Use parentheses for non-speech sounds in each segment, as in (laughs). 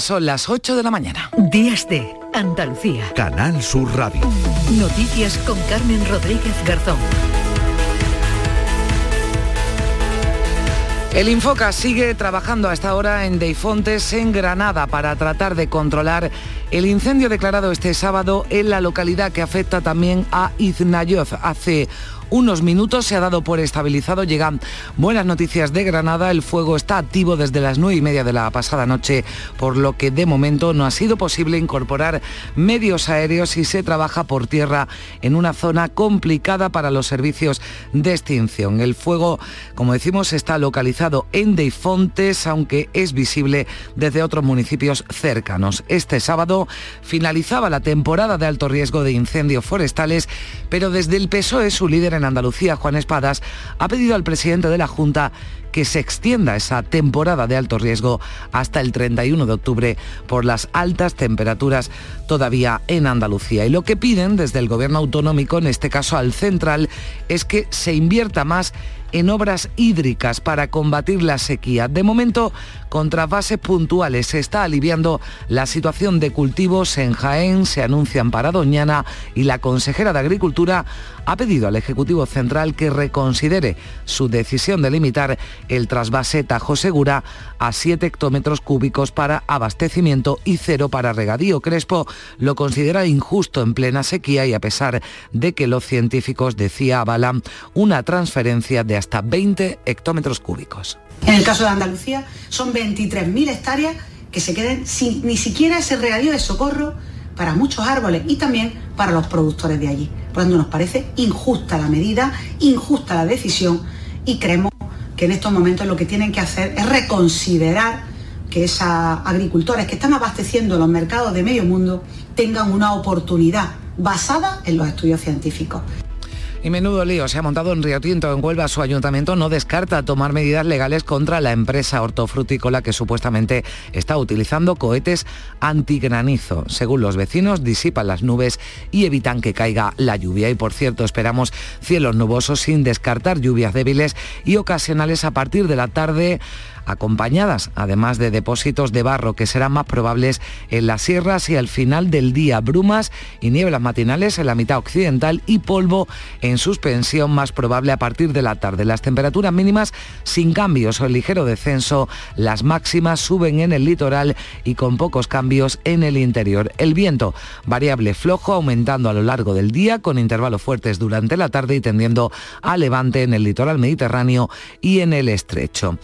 Son las 8 de la mañana. Días de Andalucía. Canal Sur Radio. Noticias con Carmen Rodríguez Garzón. El Infoca sigue trabajando hasta ahora en Deifontes, en Granada, para tratar de controlar el incendio declarado este sábado en la localidad que afecta también a Iznayoz. Hace unos minutos se ha dado por estabilizado. Llegan buenas noticias de Granada. El fuego está activo desde las nueve y media de la pasada noche, por lo que de momento no ha sido posible incorporar medios aéreos y se trabaja por tierra en una zona complicada para los servicios de extinción. El fuego, como decimos, está localizado en Deifontes, aunque es visible desde otros municipios cercanos. Este sábado finalizaba la temporada de alto riesgo de incendios forestales, pero desde el PSOE su líder en Andalucía, Juan Espadas, ha pedido al presidente de la Junta que se extienda esa temporada de alto riesgo hasta el 31 de octubre por las altas temperaturas todavía en Andalucía. Y lo que piden desde el gobierno autonómico, en este caso al central, es que se invierta más en obras hídricas para combatir la sequía. De momento, con trasvases puntuales se está aliviando la situación de cultivos en Jaén, se anuncian para Doñana y la consejera de Agricultura ha pedido al Ejecutivo Central que reconsidere su decisión de limitar el trasvase Tajo Segura a 7 hectómetros cúbicos para abastecimiento y cero para regadío. Crespo lo considera injusto en plena sequía y a pesar de que los científicos, decía, avalan una transferencia de hasta 20 hectómetros cúbicos. En el caso de Andalucía son 23.000 hectáreas que se queden sin ni siquiera ese regadío de socorro para muchos árboles y también para los productores de allí. Por lo tanto, nos parece injusta la medida, injusta la decisión y creemos que en estos momentos lo que tienen que hacer es reconsiderar que esos agricultores que están abasteciendo los mercados de medio mundo tengan una oportunidad basada en los estudios científicos. Y menudo lío se ha montado en Río Tinto. En Huelva su ayuntamiento no descarta tomar medidas legales contra la empresa hortofrutícola que supuestamente está utilizando cohetes antigranizo. Según los vecinos, disipan las nubes y evitan que caiga la lluvia. Y por cierto, esperamos cielos nubosos sin descartar lluvias débiles y ocasionales a partir de la tarde acompañadas además de depósitos de barro que serán más probables en las sierras y al final del día brumas y nieblas matinales en la mitad occidental y polvo en suspensión más probable a partir de la tarde. Las temperaturas mínimas sin cambios o el ligero descenso, las máximas suben en el litoral y con pocos cambios en el interior. El viento variable flojo aumentando a lo largo del día con intervalos fuertes durante la tarde y tendiendo a levante en el litoral mediterráneo y en el estrecho.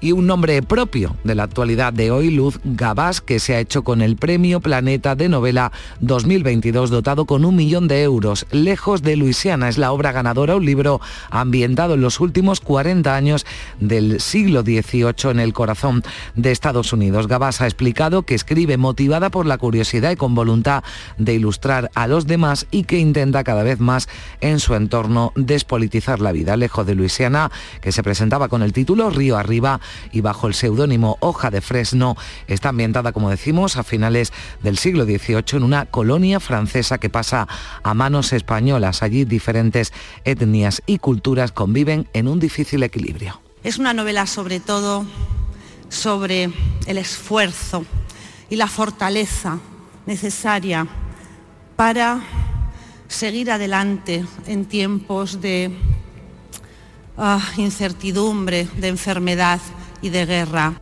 Y un nombre propio de la actualidad de hoy, Luz Gabás, que se ha hecho con el Premio Planeta de Novela 2022, dotado con un millón de euros. Lejos de Luisiana es la obra ganadora, un libro ambientado en los últimos 40 años del siglo XVIII en el corazón de Estados Unidos. Gabás ha explicado que escribe motivada por la curiosidad y con voluntad de ilustrar a los demás y que intenta cada vez más en su entorno despolitizar la vida. Lejos de Luisiana, que se presentaba con el título Río Arriba y bajo el seudónimo Hoja de Fresno, está ambientada, como decimos, a finales del siglo XVIII en una colonia francesa que pasa a manos españolas. Allí diferentes etnias y culturas conviven en un difícil equilibrio. Es una novela sobre todo sobre el esfuerzo y la fortaleza necesaria para seguir adelante en tiempos de uh, incertidumbre, de enfermedad y de guerra.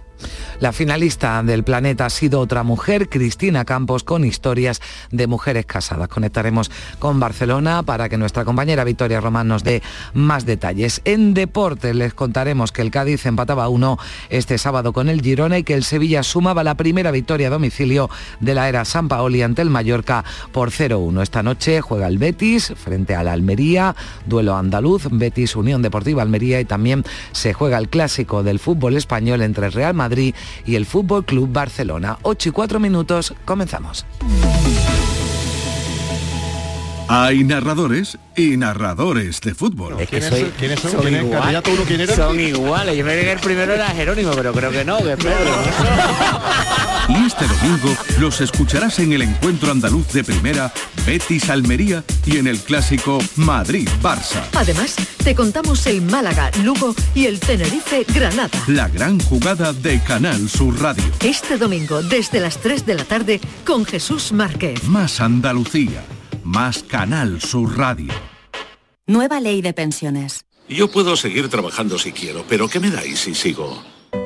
La finalista del planeta ha sido otra mujer, Cristina Campos, con historias de mujeres casadas. Conectaremos con Barcelona para que nuestra compañera Victoria Román nos dé más detalles. En deporte les contaremos que el Cádiz empataba uno este sábado con el Girona y que el Sevilla sumaba la primera victoria a domicilio de la era San Paoli ante el Mallorca por 0-1. Esta noche juega el Betis frente a la Almería, duelo andaluz, Betis Unión Deportiva Almería y también se juega el clásico del fútbol español entre Real Madrid y el Fútbol Club Barcelona. 8 y 4 minutos, comenzamos. Hay narradores y narradores de fútbol. Es que soy, ¿Quiénes son? Son, ¿Quién igual, uno, ¿quién era? son iguales. Yo me que el primero era Jerónimo, pero creo que no, que Pedro. Y este domingo los escucharás en el encuentro andaluz de primera Betis Almería y en el clásico Madrid Barça. Además, te contamos el Málaga, Lugo y el Tenerife Granada. La gran jugada de Canal Sur Radio. Este domingo desde las 3 de la tarde con Jesús Márquez. Más Andalucía más Canal Sur Radio. Nueva ley de pensiones. Yo puedo seguir trabajando si quiero, pero ¿qué me dais si sigo?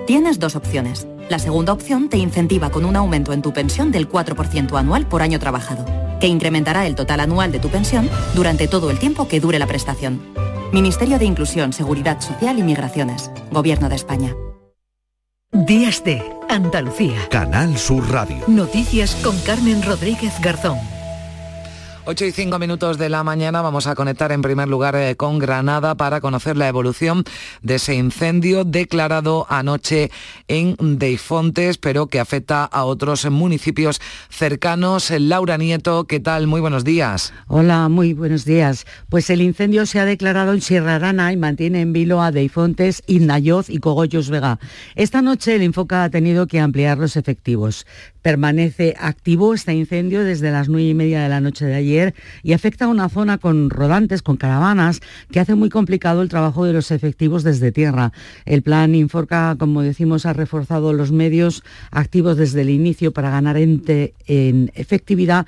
Tienes dos opciones. La segunda opción te incentiva con un aumento en tu pensión del 4% anual por año trabajado, que incrementará el total anual de tu pensión durante todo el tiempo que dure la prestación. Ministerio de Inclusión, Seguridad Social y Migraciones. Gobierno de España. Días de Andalucía. Canal Sur Radio. Noticias con Carmen Rodríguez Garzón. 8 y 5 minutos de la mañana vamos a conectar en primer lugar eh, con Granada para conocer la evolución de ese incendio declarado anoche en Deifontes, pero que afecta a otros municipios cercanos. Laura Nieto, ¿qué tal? Muy buenos días. Hola, muy buenos días. Pues el incendio se ha declarado en Sierra Arana y mantiene en vilo a Deifontes, Indayoz y Cogollos Vega. Esta noche el Infoca ha tenido que ampliar los efectivos. Permanece activo este incendio desde las nueve y media de la noche de ayer y afecta a una zona con rodantes, con caravanas, que hace muy complicado el trabajo de los efectivos desde tierra. El plan Inforca, como decimos, ha reforzado los medios activos desde el inicio para ganar en, en efectividad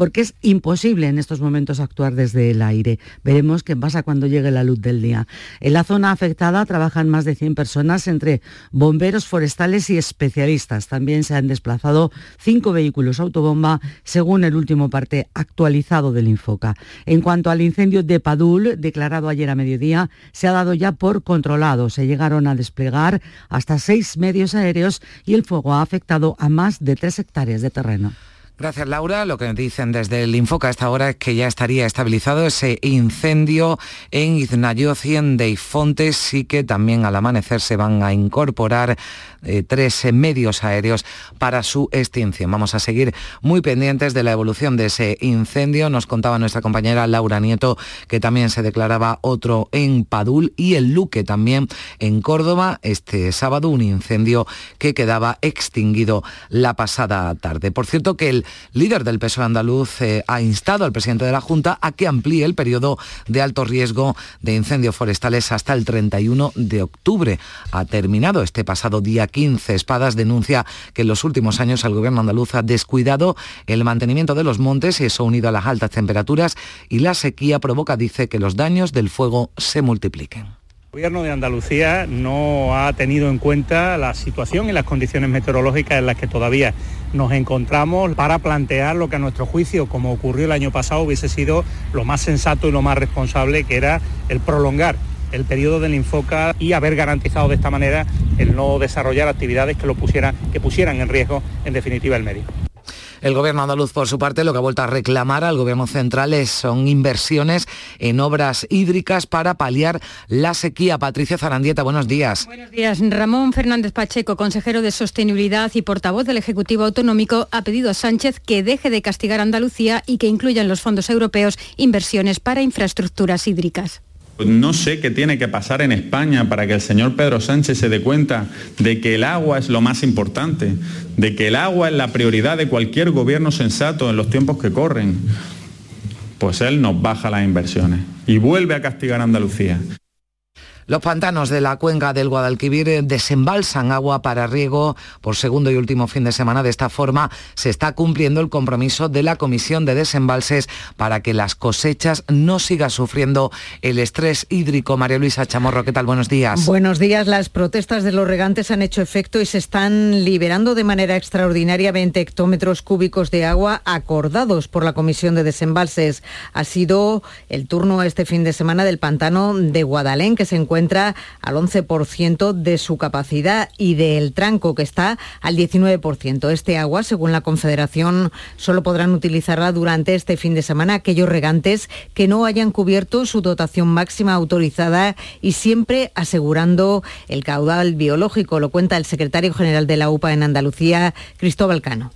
porque es imposible en estos momentos actuar desde el aire. Veremos qué pasa cuando llegue la luz del día. En la zona afectada trabajan más de 100 personas entre bomberos forestales y especialistas. También se han desplazado cinco vehículos autobomba, según el último parte actualizado del Infoca. En cuanto al incendio de Padul, declarado ayer a mediodía, se ha dado ya por controlado. Se llegaron a desplegar hasta seis medios aéreos y el fuego ha afectado a más de tres hectáreas de terreno. Gracias, Laura. Lo que dicen desde el Infoca a esta hora es que ya estaría estabilizado ese incendio en Iznayoz y en Deifontes. Sí que también al amanecer se van a incorporar eh, tres medios aéreos para su extinción. Vamos a seguir muy pendientes de la evolución de ese incendio. Nos contaba nuestra compañera Laura Nieto que también se declaraba otro en Padul y el Luque también en Córdoba. Este sábado un incendio que quedaba extinguido la pasada tarde. Por cierto que el líder del PSOE andaluz eh, ha instado al presidente de la Junta a que amplíe el periodo de alto riesgo de incendios forestales hasta el 31 de octubre. Ha terminado este pasado día 15. Espadas denuncia que en los últimos años el gobierno andaluz ha descuidado el mantenimiento de los montes y eso unido a las altas temperaturas y la sequía provoca, dice, que los daños del fuego se multipliquen. El Gobierno de Andalucía no ha tenido en cuenta la situación y las condiciones meteorológicas en las que todavía nos encontramos para plantear lo que a nuestro juicio, como ocurrió el año pasado, hubiese sido lo más sensato y lo más responsable, que era el prolongar el periodo del Infoca y haber garantizado de esta manera el no desarrollar actividades que, lo pusieran, que pusieran en riesgo, en definitiva, el medio. El gobierno andaluz, por su parte, lo que ha vuelto a reclamar al gobierno central son inversiones en obras hídricas para paliar la sequía. Patricia Zarandieta, buenos días. Buenos días. Ramón Fernández Pacheco, consejero de Sostenibilidad y portavoz del Ejecutivo Autonómico, ha pedido a Sánchez que deje de castigar a Andalucía y que incluya en los fondos europeos inversiones para infraestructuras hídricas. No sé qué tiene que pasar en España para que el señor Pedro Sánchez se dé cuenta de que el agua es lo más importante, de que el agua es la prioridad de cualquier gobierno sensato en los tiempos que corren. Pues él nos baja las inversiones y vuelve a castigar a Andalucía. Los pantanos de la cuenca del Guadalquivir desembalsan agua para riego por segundo y último fin de semana. De esta forma se está cumpliendo el compromiso de la Comisión de Desembalses para que las cosechas no sigan sufriendo el estrés hídrico. María Luisa Chamorro, ¿qué tal? Buenos días. Buenos días. Las protestas de los regantes han hecho efecto y se están liberando de manera extraordinaria 20 hectómetros cúbicos de agua acordados por la Comisión de Desembalses. Ha sido el turno este fin de semana del pantano de Guadalén, que se encuentra encuentra al 11% de su capacidad y del tranco que está al 19%. Este agua, según la Confederación, solo podrán utilizarla durante este fin de semana aquellos regantes que no hayan cubierto su dotación máxima autorizada y siempre asegurando el caudal biológico, lo cuenta el secretario general de la UPA en Andalucía, Cristóbal Cano.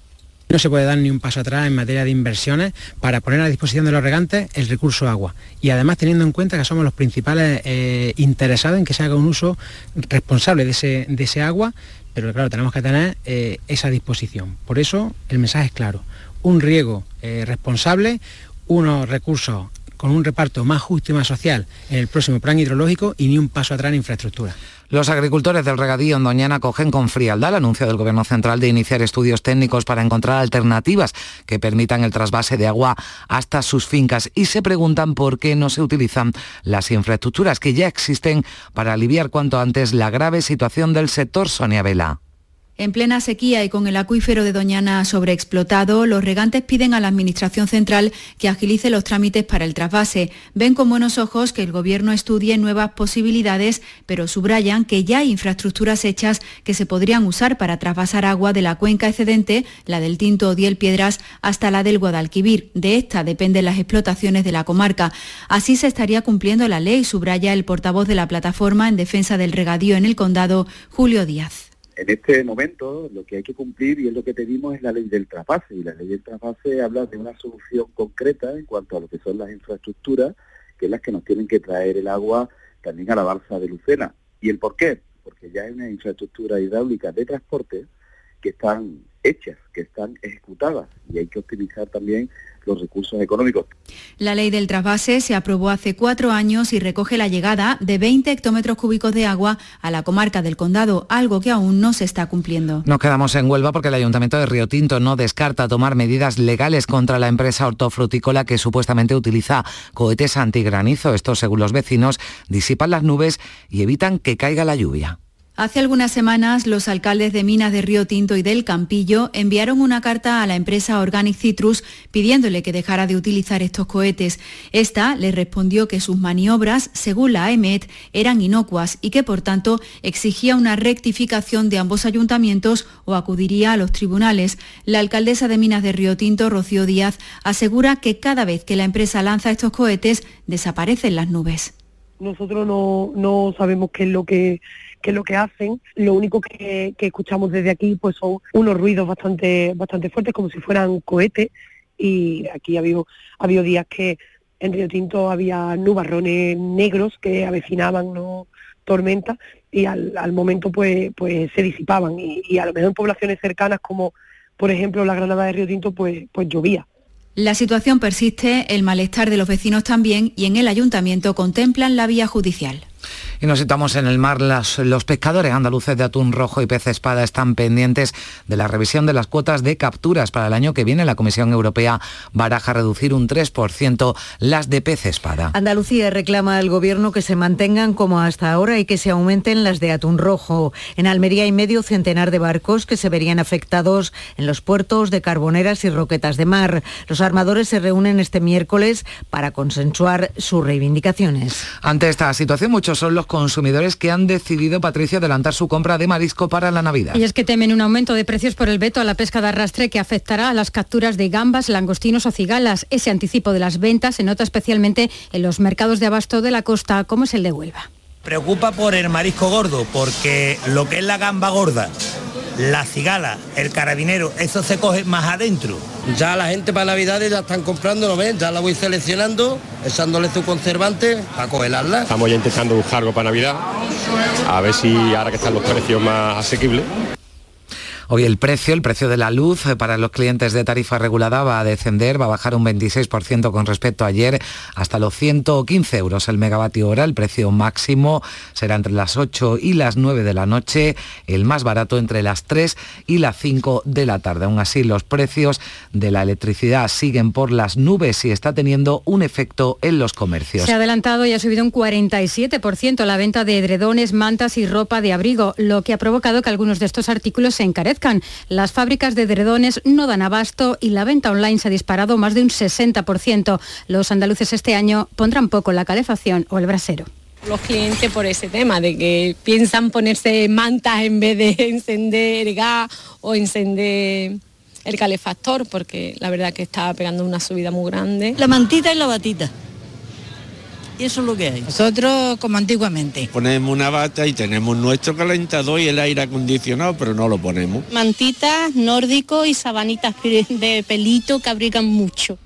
No se puede dar ni un paso atrás en materia de inversiones para poner a disposición de los regantes el recurso agua. Y además teniendo en cuenta que somos los principales eh, interesados en que se haga un uso responsable de ese, agua, pero claro, tenemos que tener eh, esa disposición. Por eso el mensaje es claro. Un riego eh, responsable, unos recursos con un reparto más justo y más social en el próximo plan hidrológico y ni un paso atrás en infraestructura. Los agricultores del regadío en Doñana cogen con frialdad el anuncio del Gobierno Central de iniciar estudios técnicos para encontrar alternativas que permitan el trasvase de agua hasta sus fincas y se preguntan por qué no se utilizan las infraestructuras que ya existen para aliviar cuanto antes la grave situación del sector Sonia Vela. En plena sequía y con el acuífero de Doñana sobreexplotado, los regantes piden a la Administración Central que agilice los trámites para el trasvase. Ven con buenos ojos que el Gobierno estudie nuevas posibilidades, pero subrayan que ya hay infraestructuras hechas que se podrían usar para trasvasar agua de la cuenca excedente, la del Tinto o Piedras, hasta la del Guadalquivir. De esta dependen las explotaciones de la comarca. Así se estaría cumpliendo la ley, subraya el portavoz de la plataforma en defensa del regadío en el condado, Julio Díaz. En este momento lo que hay que cumplir y es lo que pedimos es la ley del traspase y la ley del traspase habla de una solución concreta en cuanto a lo que son las infraestructuras, que es las que nos tienen que traer el agua también a la balsa de Lucena. ¿Y el por qué? Porque ya hay una infraestructura hidráulica de transporte que están hechas, que están ejecutadas y hay que optimizar también los recursos económicos. La ley del trasvase se aprobó hace cuatro años y recoge la llegada de 20 hectómetros cúbicos de agua a la comarca del condado, algo que aún no se está cumpliendo. Nos quedamos en Huelva porque el Ayuntamiento de Río Tinto no descarta tomar medidas legales contra la empresa hortofrutícola que supuestamente utiliza cohetes antigranizo. Estos, según los vecinos, disipan las nubes y evitan que caiga la lluvia. Hace algunas semanas, los alcaldes de Minas de Río Tinto y del Campillo enviaron una carta a la empresa Organic Citrus pidiéndole que dejara de utilizar estos cohetes. Esta le respondió que sus maniobras, según la AEMET, eran inocuas y que, por tanto, exigía una rectificación de ambos ayuntamientos o acudiría a los tribunales. La alcaldesa de Minas de Río Tinto, Rocío Díaz, asegura que cada vez que la empresa lanza estos cohetes, desaparecen las nubes. Nosotros no, no sabemos qué es lo que que lo que hacen. Lo único que, escuchamos desde aquí pues son unos ruidos bastante, bastante fuertes, como si fueran cohetes. Y aquí ha habido, ha días que en Río Tinto había nubarrones negros que avecinaban ¿no? tormentas y al, momento pues, pues se disipaban. Y, a lo mejor en poblaciones cercanas como por ejemplo la Granada de Río Tinto pues, pues llovía. La situación persiste, el malestar de los vecinos también y en el ayuntamiento contemplan la vía judicial. Y nos citamos en el mar. los pescadores andaluces de atún rojo y pez espada están pendientes de la revisión de las cuotas de capturas para el año que viene. La Comisión Europea baraja reducir un 3% las de pez espada. Andalucía reclama al Gobierno que se mantengan como hasta ahora y que se aumenten las de atún rojo. En Almería hay medio centenar de barcos que se verían afectados en los puertos de Carboneras y Roquetas de Mar. Los armadores se reúnen este miércoles para consensuar sus reivindicaciones. Ante esta situación, muchos son los consumidores que han decidido, Patricia, adelantar su compra de marisco para la Navidad. Y es que temen un aumento de precios por el veto a la pesca de arrastre que afectará a las capturas de gambas, langostinos o cigalas. Ese anticipo de las ventas se nota especialmente en los mercados de abasto de la costa, como es el de Huelva. Preocupa por el marisco gordo, porque lo que es la gamba gorda la cigala, el carabinero, eso se coge más adentro. Ya la gente para Navidades ya están comprando, ¿no ven? Ya la voy seleccionando, echándole su conservante para cogelarla. Estamos ya intentando buscar algo para Navidad, a ver si ahora que están los precios más asequibles, Hoy el precio, el precio de la luz eh, para los clientes de tarifa regulada va a descender, va a bajar un 26% con respecto a ayer hasta los 115 euros el megavatio hora. El precio máximo será entre las 8 y las 9 de la noche, el más barato entre las 3 y las 5 de la tarde. Aún así, los precios de la electricidad siguen por las nubes y está teniendo un efecto en los comercios. Se ha adelantado y ha subido un 47% la venta de edredones, mantas y ropa de abrigo, lo que ha provocado que algunos de estos artículos se encarezcan las fábricas de dredones no dan abasto y la venta online se ha disparado más de un 60%. Los andaluces este año pondrán poco la calefacción o el brasero los clientes por ese tema, de que piensan ponerse mantas en vez de encender gas o encender el calefactor, porque la verdad que está pegando una subida muy grande. La mantita y la batita. Y eso es lo que hay. Nosotros como antiguamente. Ponemos una bata y tenemos nuestro calentador y el aire acondicionado, pero no lo ponemos. Mantitas, nórdico y sabanitas (laughs) de pelito que abrigan mucho.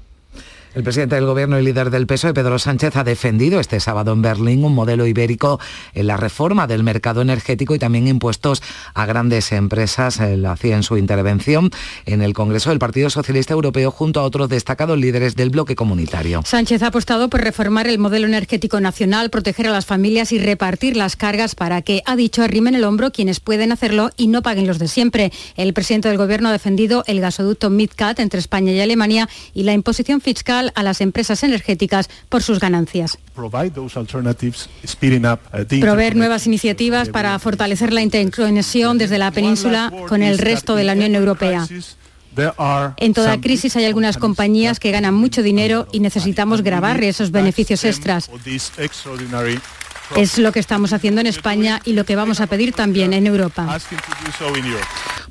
El presidente del Gobierno y líder del PSOE, Pedro Sánchez, ha defendido este sábado en Berlín un modelo ibérico en la reforma del mercado energético y también impuestos a grandes empresas. Lo hacía en su intervención en el Congreso del Partido Socialista Europeo junto a otros destacados líderes del bloque comunitario. Sánchez ha apostado por reformar el modelo energético nacional, proteger a las familias y repartir las cargas para que, ha dicho, arrimen el hombro quienes pueden hacerlo y no paguen los de siempre. El presidente del Gobierno ha defendido el gasoducto MidCat entre España y Alemania y la imposición fiscal a las empresas energéticas por sus ganancias. Uh, Proveer nuevas iniciativas para fortalecer la interconexión desde la península con el resto de la Unión Europea. En toda crisis hay algunas compañías que ganan mucho dinero y necesitamos grabar esos beneficios extras. Es lo que estamos haciendo en España y lo que vamos a pedir también en Europa.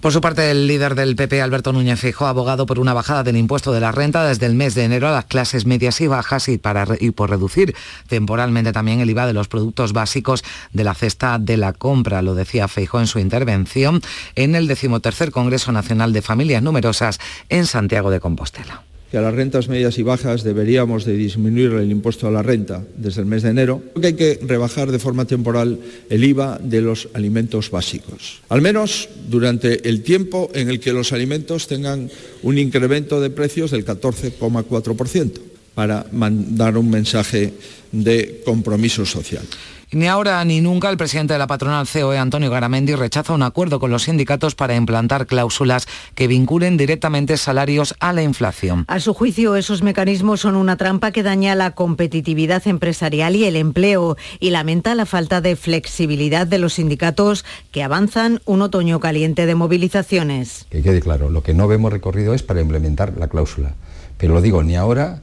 Por su parte, el líder del PP, Alberto Núñez Fijo, ha abogado por una bajada del impuesto de la renta desde el mes de enero a las clases medias y bajas y, para, por reducir temporalmente también el IVA de los productos básicos de la cesta de la compra. Lo decía Feijo en su intervención en el decimotercer Congreso Nacional de Familias Numerosas en Santiago de Compostela que a las rentas medias y bajas deberíamos de disminuir el impuesto a la renta desde el mes de enero, que hay que rebajar de forma temporal el IVA de los alimentos básicos, al menos durante el tiempo en el que los alimentos tengan un incremento de precios del 14,4%, para mandar un mensaje de compromiso social. Ni ahora ni nunca el presidente de la patronal COE, Antonio Garamendi, rechaza un acuerdo con los sindicatos para implantar cláusulas que vinculen directamente salarios a la inflación. A su juicio, esos mecanismos son una trampa que daña la competitividad empresarial y el empleo y lamenta la falta de flexibilidad de los sindicatos que avanzan un otoño caliente de movilizaciones. Que quede claro, lo que no vemos recorrido es para implementar la cláusula. Pero lo digo ni ahora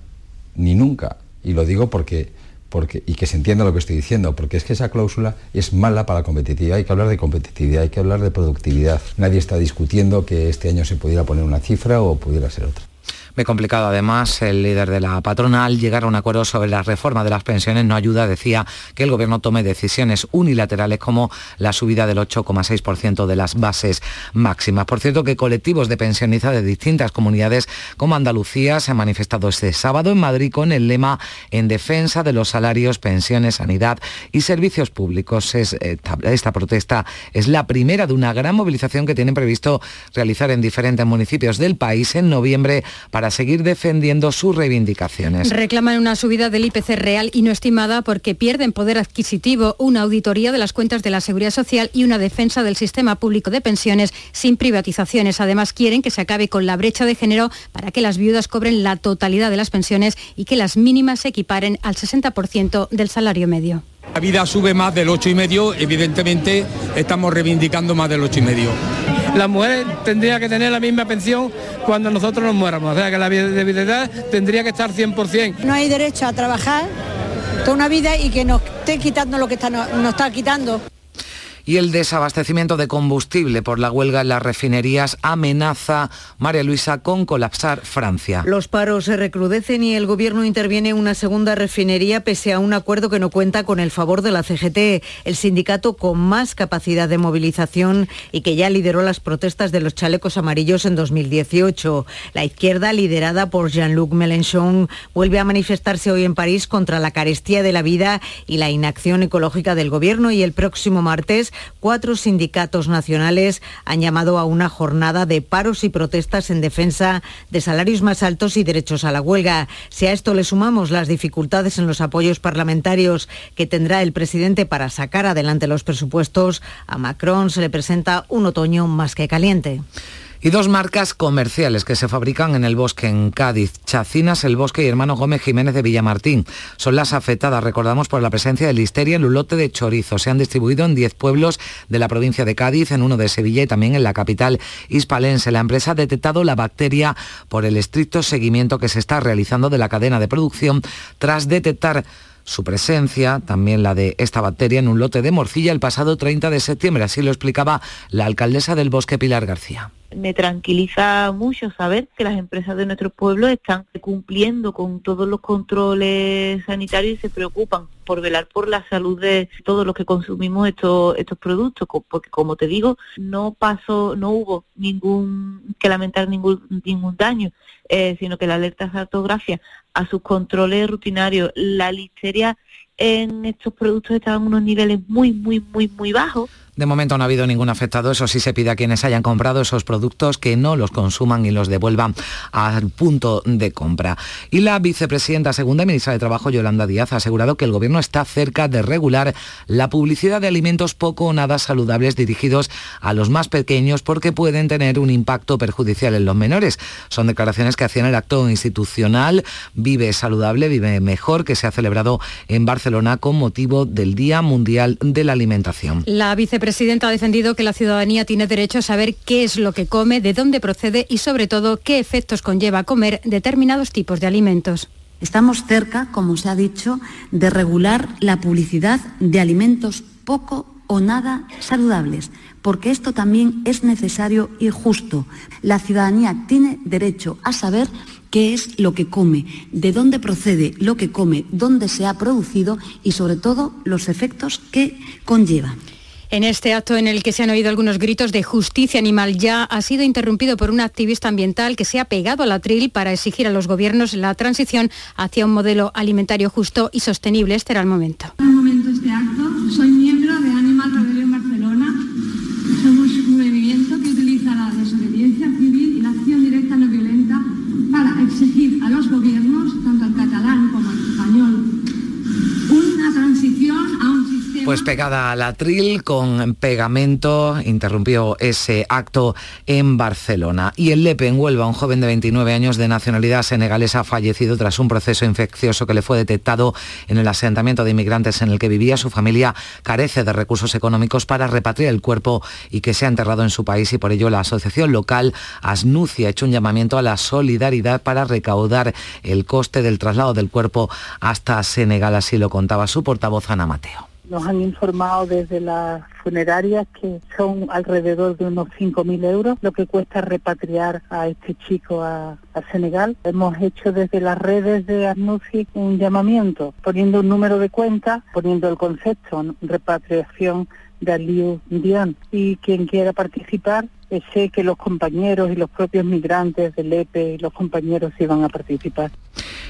ni nunca. Y lo digo porque y que se entienda lo que estoy diciendo, porque es que esa cláusula es mala para la competitividad. Hay que hablar de competitividad, hay que hablar de productividad. Nadie está discutiendo que este año se pudiera poner una cifra o pudiera ser otra. Me complicado además el líder de la patronal llegar a un acuerdo sobre la reforma de las pensiones no ayuda, decía, que el gobierno tome decisiones unilaterales como la subida del 8,6% de las bases máximas. Por cierto, que colectivos de pensionistas de distintas comunidades como Andalucía se han manifestado este sábado en Madrid con el lema en defensa de los salarios, pensiones, sanidad y servicios públicos. esta, esta protesta es la primera de una gran movilización que tienen previsto realizar en diferentes municipios del país en noviembre para para seguir defendiendo sus reivindicaciones. Reclaman una subida del IPC real y no estimada porque pierden poder adquisitivo, una auditoría de las cuentas de la Seguridad Social y una defensa del sistema público de pensiones sin privatizaciones. Además, quieren que se acabe con la brecha de género para que las viudas cobren la totalidad de las pensiones y que las mínimas se equiparen al 60% del salario medio. La vida sube más del 8,5, evidentemente estamos reivindicando más del 8,5 la mujer tendría que tener la misma pensión cuando nosotros nos muéramos. O sea que la viudedad tendría que estar 100%. No hay derecho a trabajar toda una vida y que nos esté quitando lo que nos está quitando y el desabastecimiento de combustible por la huelga en las refinerías amenaza, María Luisa, con colapsar Francia. Los paros se recrudecen y el gobierno interviene en una segunda refinería pese a un acuerdo que no cuenta con el favor de la CGT, el sindicato con más capacidad de movilización y que ya lideró las protestas de los chalecos amarillos en 2018. La izquierda, liderada por Jean-Luc Mélenchon, vuelve a manifestarse hoy en París contra la carestía de la vida y la inacción ecológica del gobierno y el próximo martes cuatro sindicatos nacionales han llamado a una jornada de paros y protestas en defensa de salarios más altos y derechos a la huelga. Si a esto le sumamos las dificultades en los apoyos parlamentarios que tendrá el presidente para sacar adelante los presupuestos, a Macron se le presenta un otoño más que caliente y dos marcas comerciales que se fabrican en el bosque en Cádiz, Chacinas El Bosque y Hermano Gómez Jiménez de Villamartín. Son las afectadas, recordamos, por la presencia de listeria en un lote de chorizo. Se han distribuido en 10 pueblos de la provincia de Cádiz, en uno de Sevilla y también en la capital hispalense. La empresa ha detectado la bacteria por el estricto seguimiento que se está realizando de la cadena de producción tras detectar su presencia, también la de esta bacteria, en un lote de morcilla el pasado 30 de septiembre. Así lo explicaba la alcaldesa del Bosque, Pilar García me tranquiliza mucho saber que las empresas de nuestro pueblo están cumpliendo con todos los controles sanitarios y se preocupan por velar por la salud de todos los que consumimos estos estos productos, porque como te digo, no pasó, no hubo ningún que lamentar ningún ningún daño, eh, sino que la alerta de a sus controles rutinarios, la listeria en estos productos estaban unos niveles muy, muy, muy, muy bajos de momento no ha habido ningún afectado, eso sí se pide a quienes hayan comprado esos productos que no los consuman y los devuelvan al punto de compra. Y la vicepresidenta segunda ministra de Trabajo, Yolanda Díaz, ha asegurado que el Gobierno está cerca de regular la publicidad de alimentos poco o nada saludables dirigidos a los más pequeños porque pueden tener un impacto perjudicial en los menores. Son declaraciones que hacían el acto institucional Vive Saludable, Vive Mejor, que se ha celebrado en Barcelona con motivo del Día Mundial de la Alimentación. La presidenta ha defendido que la ciudadanía tiene derecho a saber qué es lo que come, de dónde procede y sobre todo qué efectos conlleva comer determinados tipos de alimentos. Estamos cerca, como se ha dicho, de regular la publicidad de alimentos poco o nada saludables, porque esto también es necesario y justo. La ciudadanía tiene derecho a saber qué es lo que come, de dónde procede lo que come, dónde se ha producido y sobre todo los efectos que conlleva. En este acto en el que se han oído algunos gritos de justicia animal ya ha sido interrumpido por un activista ambiental que se ha pegado al atril para exigir a los gobiernos la transición hacia un modelo alimentario justo y sostenible. Este era el momento de Animal Rebellion Barcelona. Somos un movimiento que utiliza la desobediencia civil y la acción directa no violenta para exigir a los gobiernos, tanto al catalán como al español, una transición a un pues pegada al atril con pegamento, interrumpió ese acto en Barcelona. Y en Lepe, en Huelva, un joven de 29 años de nacionalidad senegalesa ha fallecido tras un proceso infeccioso que le fue detectado en el asentamiento de inmigrantes en el que vivía. Su familia carece de recursos económicos para repatriar el cuerpo y que sea enterrado en su país y por ello la asociación local Asnucia ha hecho un llamamiento a la solidaridad para recaudar el coste del traslado del cuerpo hasta Senegal, así lo contaba su portavoz Ana Mateo. Nos han informado desde las funerarias que son alrededor de unos 5.000 euros lo que cuesta repatriar a este chico a, Senegal. Hemos hecho desde las redes de ASNUCI un llamamiento, poniendo un número de cuenta, poniendo el concepto repatriación de Aliu Dian. Y quien quiera participar, sé que los compañeros y los propios migrantes del EPE y los compañeros iban a participar.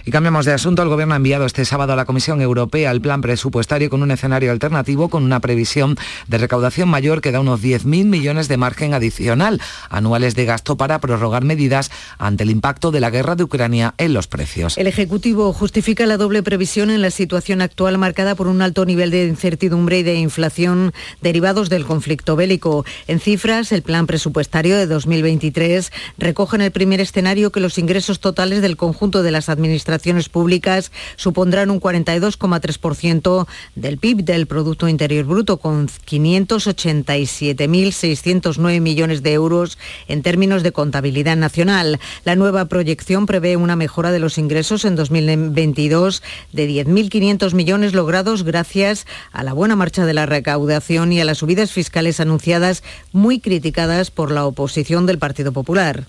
Y cambiamos de asunto. El Gobierno ha enviado este sábado a la Comisión Europea el plan presupuestario con un escenario alternativo con una previsión de recaudación mayor que da unos 10.000 millones de margen adicional anuales de gasto para prorrogar medidas ante el impacto de la guerra de Ucrania en los precios. El Ejecutivo justifica la doble previsión en la situación actual marcada por un alto nivel de incertidumbre y de inflación derivados del conflicto bélico. En cifras, el plan presupuestario de 2023 recoge en el primer escenario que los ingresos totales del conjunto de las administraciones públicas supondrán un 42,3% del PIB del Producto Interior Bruto, con 587.609 millones de euros en términos de contabilidad nacional. La nueva proyección prevé una mejora de los ingresos en 2022 de 10.500 millones logrados gracias a la buena marcha de la recaudación y a las subidas fiscales anunciadas muy criticadas por la oposición del Partido Popular.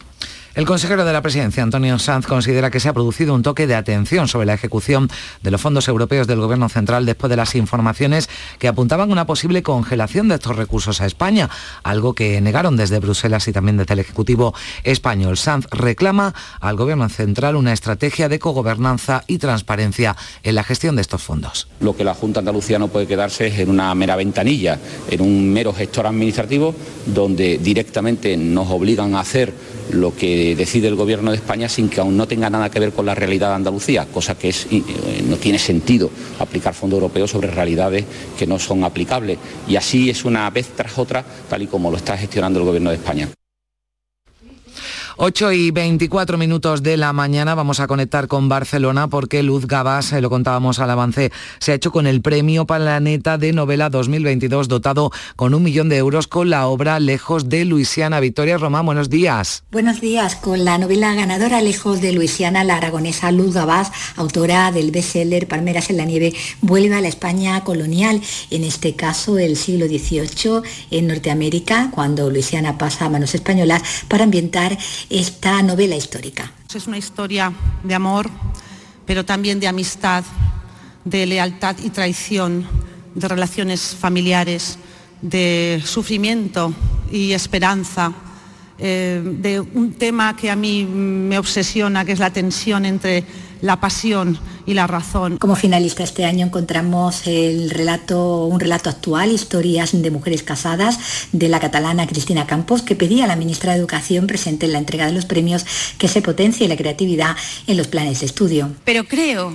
El consejero de la presidencia, Antonio Sanz, considera que se ha producido un toque de atención sobre la ejecución de los fondos europeos del Gobierno central después de las informaciones que apuntaban una posible congelación de estos recursos a España, algo que negaron desde Bruselas y también desde el Ejecutivo español. Sanz reclama al Gobierno central una estrategia de cogobernanza y transparencia en la gestión de estos fondos. Lo que la Junta Andalucía no puede quedarse es en una mera ventanilla, en un mero gestor administrativo donde directamente nos obligan a hacer lo que decide el Gobierno de España sin que aún no tenga nada que ver con la realidad de Andalucía, cosa que es, eh, no tiene sentido aplicar fondos europeos sobre realidades que no son aplicables. Y así es una vez tras otra, tal y como lo está gestionando el Gobierno de España. 8 y 24 minutos de la mañana vamos a conectar con Barcelona porque Luz Gabás, eh, lo contábamos al avance, se ha hecho con el Premio Planeta de Novela 2022 dotado con un millón de euros con la obra Lejos de Luisiana. Victoria Román, buenos días. Buenos días. Con la novela ganadora Lejos de Luisiana, la aragonesa Luz Gabás, autora del bestseller Palmeras en la nieve, vuelve a la España colonial, en este caso el siglo XVIII en Norteamérica, cuando Luisiana pasa a manos españolas, para ambientar esta novela histórica. Es una historia de amor, pero también de amistad, de lealtad y traición, de relaciones familiares, de sufrimiento y esperanza, eh, de un tema que a mí me obsesiona, que es la tensión entre la pasión y la razón. Como finalista este año encontramos el relato, un relato actual, historias de mujeres casadas, de la catalana Cristina Campos, que pedía a la ministra de Educación presente en la entrega de los premios que se potencie la creatividad en los planes de estudio. Pero creo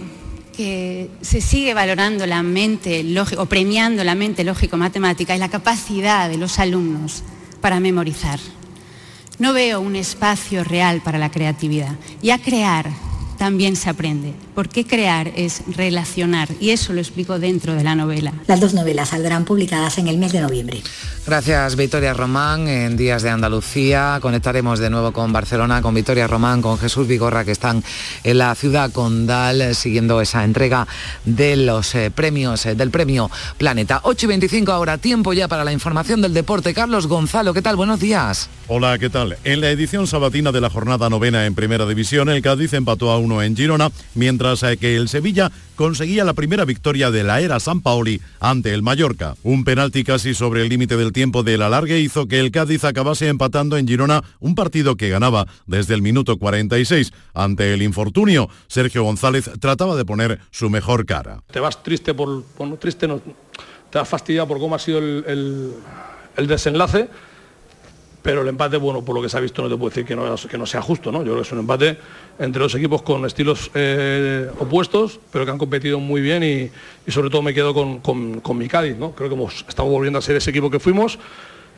que se sigue valorando la mente lógico, o premiando la mente lógico-matemática y la capacidad de los alumnos para memorizar. No veo un espacio real para la creatividad. Y a crear también se aprende, porque crear es relacionar y eso lo explico dentro de la novela. Las dos novelas saldrán publicadas en el mes de noviembre. Gracias Victoria Román. En Días de Andalucía conectaremos de nuevo con Barcelona, con Victoria Román, con Jesús Vigorra, que están en la ciudad condal siguiendo esa entrega de los eh, premios eh, del premio Planeta. 8 y 25 ahora, tiempo ya para la información del deporte. Carlos Gonzalo, ¿qué tal? Buenos días. Hola, ¿qué tal? En la edición sabatina de la jornada novena en Primera División, el Cádiz empató a uno en Girona, mientras eh, que el Sevilla conseguía la primera victoria de la era San Paoli ante el Mallorca. Un penalti casi sobre el límite del tiempo del alargue hizo que el Cádiz acabase empatando en Girona un partido que ganaba desde el minuto 46. Ante el infortunio, Sergio González trataba de poner su mejor cara. Te vas triste por, triste te vas fastidiado por cómo ha sido el, el desenlace pero el empate, bueno, por lo que se ha visto no te puedo decir que no, que no sea justo, ¿no? Yo creo que es un empate entre dos equipos con estilos eh, opuestos, pero que han competido muy bien y, sobre todo me quedo con, con, mi Cádiz, ¿no? Creo que estamos volviendo a ser ese equipo que fuimos,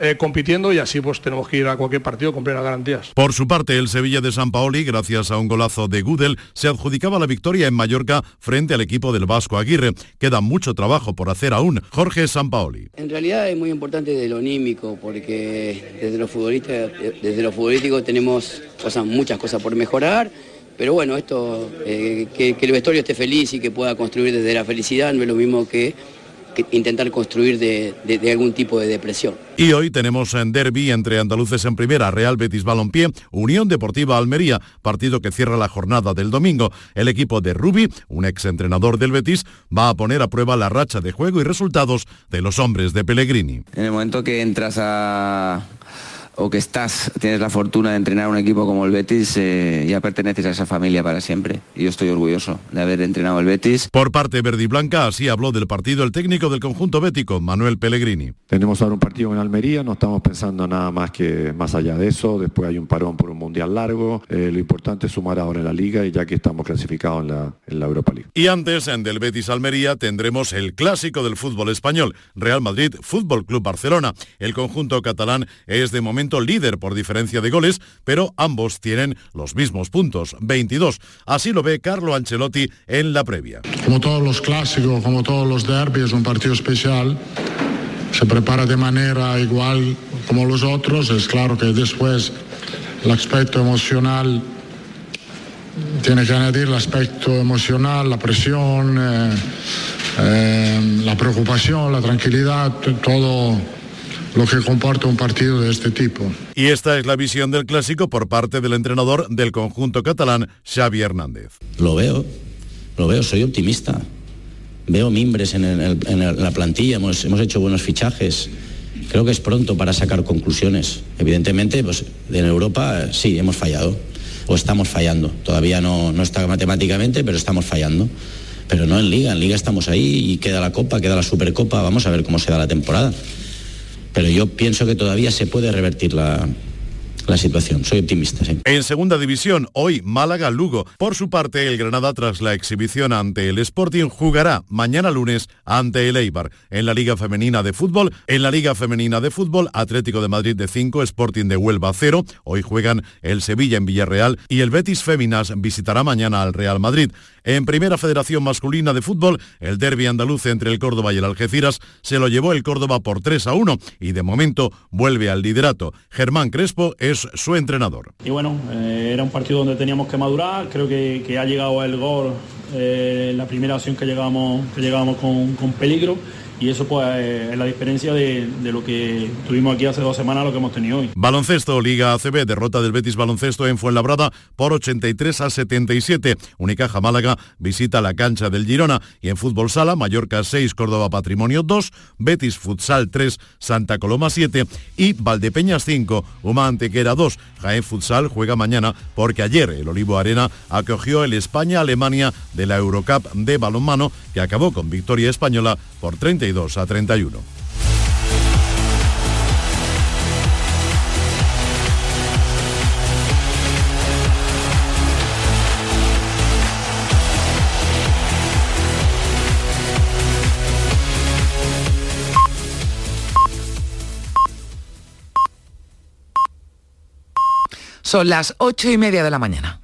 eh, compitiendo y así pues tenemos que ir a cualquier partido con plenas garantías. Por su parte, el Sevilla de San Paoli, gracias a un golazo de Gudel, se adjudicaba la victoria en Mallorca frente al equipo del Vasco Aguirre. Queda mucho trabajo por hacer aún. Jorge San Paoli. En realidad es muy importante de lo anímico, porque desde los futbolistas, desde lo futbolístico tenemos muchas cosas por mejorar. Pero bueno, esto, eh, que, que el vestuario esté feliz y que pueda construir desde la felicidad no es lo mismo que intentar construir de, algún tipo de depresión. Y hoy tenemos en derby entre andaluces en primera, Real Betis Balompié, Unión Deportiva Almería, partido que cierra la jornada del domingo. El equipo de Rubi, un exentrenador del Betis, va a poner a prueba la racha de juego y resultados de los hombres de Pellegrini. En el momento que entras a o que estás, tienes la fortuna de entrenar un equipo como el Betis, eh, ya perteneces a esa familia para siempre. Y yo estoy orgulloso de haber entrenado el Betis. Por parte verde y blanca, así habló del partido el técnico del conjunto bético, Manuel Pellegrini. Tenemos ahora un partido en Almería, no estamos pensando nada más que más allá de eso. Después hay un parón por un mundial largo. Eh, lo importante es sumar ahora en la liga y ya que estamos clasificados en la, en la Europa League. Y antes, en del Betis Almería, tendremos el clásico del fútbol español, Real Madrid Fútbol Club Barcelona. El conjunto catalán es de momento líder por diferencia de goles, pero ambos tienen los mismos puntos, 22. Así lo ve Carlo Ancelotti en la previa. Como todos los clásicos, como todos los derbis, es un partido especial. Se prepara de manera igual como los otros. Es claro que después el aspecto emocional tiene que añadir el aspecto emocional, la presión, eh, eh, la preocupación, la tranquilidad, todo lo que comporta un partido de este tipo. Y esta es la visión del clásico por parte del entrenador del conjunto catalán, Xavi Hernández. Lo veo, lo veo, soy optimista. Veo mimbres en, la plantilla, hemos, hecho buenos fichajes. Creo que es pronto para sacar conclusiones. Evidentemente, pues en Europa sí, hemos fallado o estamos fallando. Todavía no, no está matemáticamente, pero estamos fallando pero no en liga, en liga estamos ahí y queda la copa, queda la supercopa, vamos a ver cómo se da la temporada pero yo pienso que todavía se puede revertir la, la situación. Soy optimista. En segunda división, hoy Málaga-Lugo. Por su parte, el Granada, tras la exhibición ante el Sporting, jugará mañana lunes ante el Eibar. En la Liga Femenina de Fútbol, en la Liga Femenina de Fútbol, Atlético de Madrid de 5, Sporting de Huelva 0. Hoy juegan el Sevilla en Villarreal y el Betis Féminas visitará mañana al Real Madrid. En Primera Federación Masculina de Fútbol, el derby andaluz entre el Córdoba y el Algeciras se lo llevó el Córdoba por 3 a 1 y de momento vuelve al liderato. Germán Crespo es su entrenador. Y bueno, eh, era un partido donde teníamos que madurar, creo que, ha llegado el gol, eh, la primera acción que llegábamos, que con peligro y eso pues es la diferencia de, lo que tuvimos aquí hace dos semanas lo que hemos tenido hoy. Baloncesto, Liga ACB, derrota del Betis Baloncesto en Fuenlabrada por 83 a 77. Unicaja Málaga visita la cancha del Girona y en Fútbol Sala, Mallorca 6, Córdoba Patrimonio 2, Betis Futsal 3, Santa Coloma 7 y Valdepeñas 5, Uma Antequera 2. Jaén Futsal juega mañana porque ayer el Olivo Arena acogió el España-Alemania de la Eurocup de balonmano que acabó con victoria española por 32 a 31. Son las ocho y media de la mañana.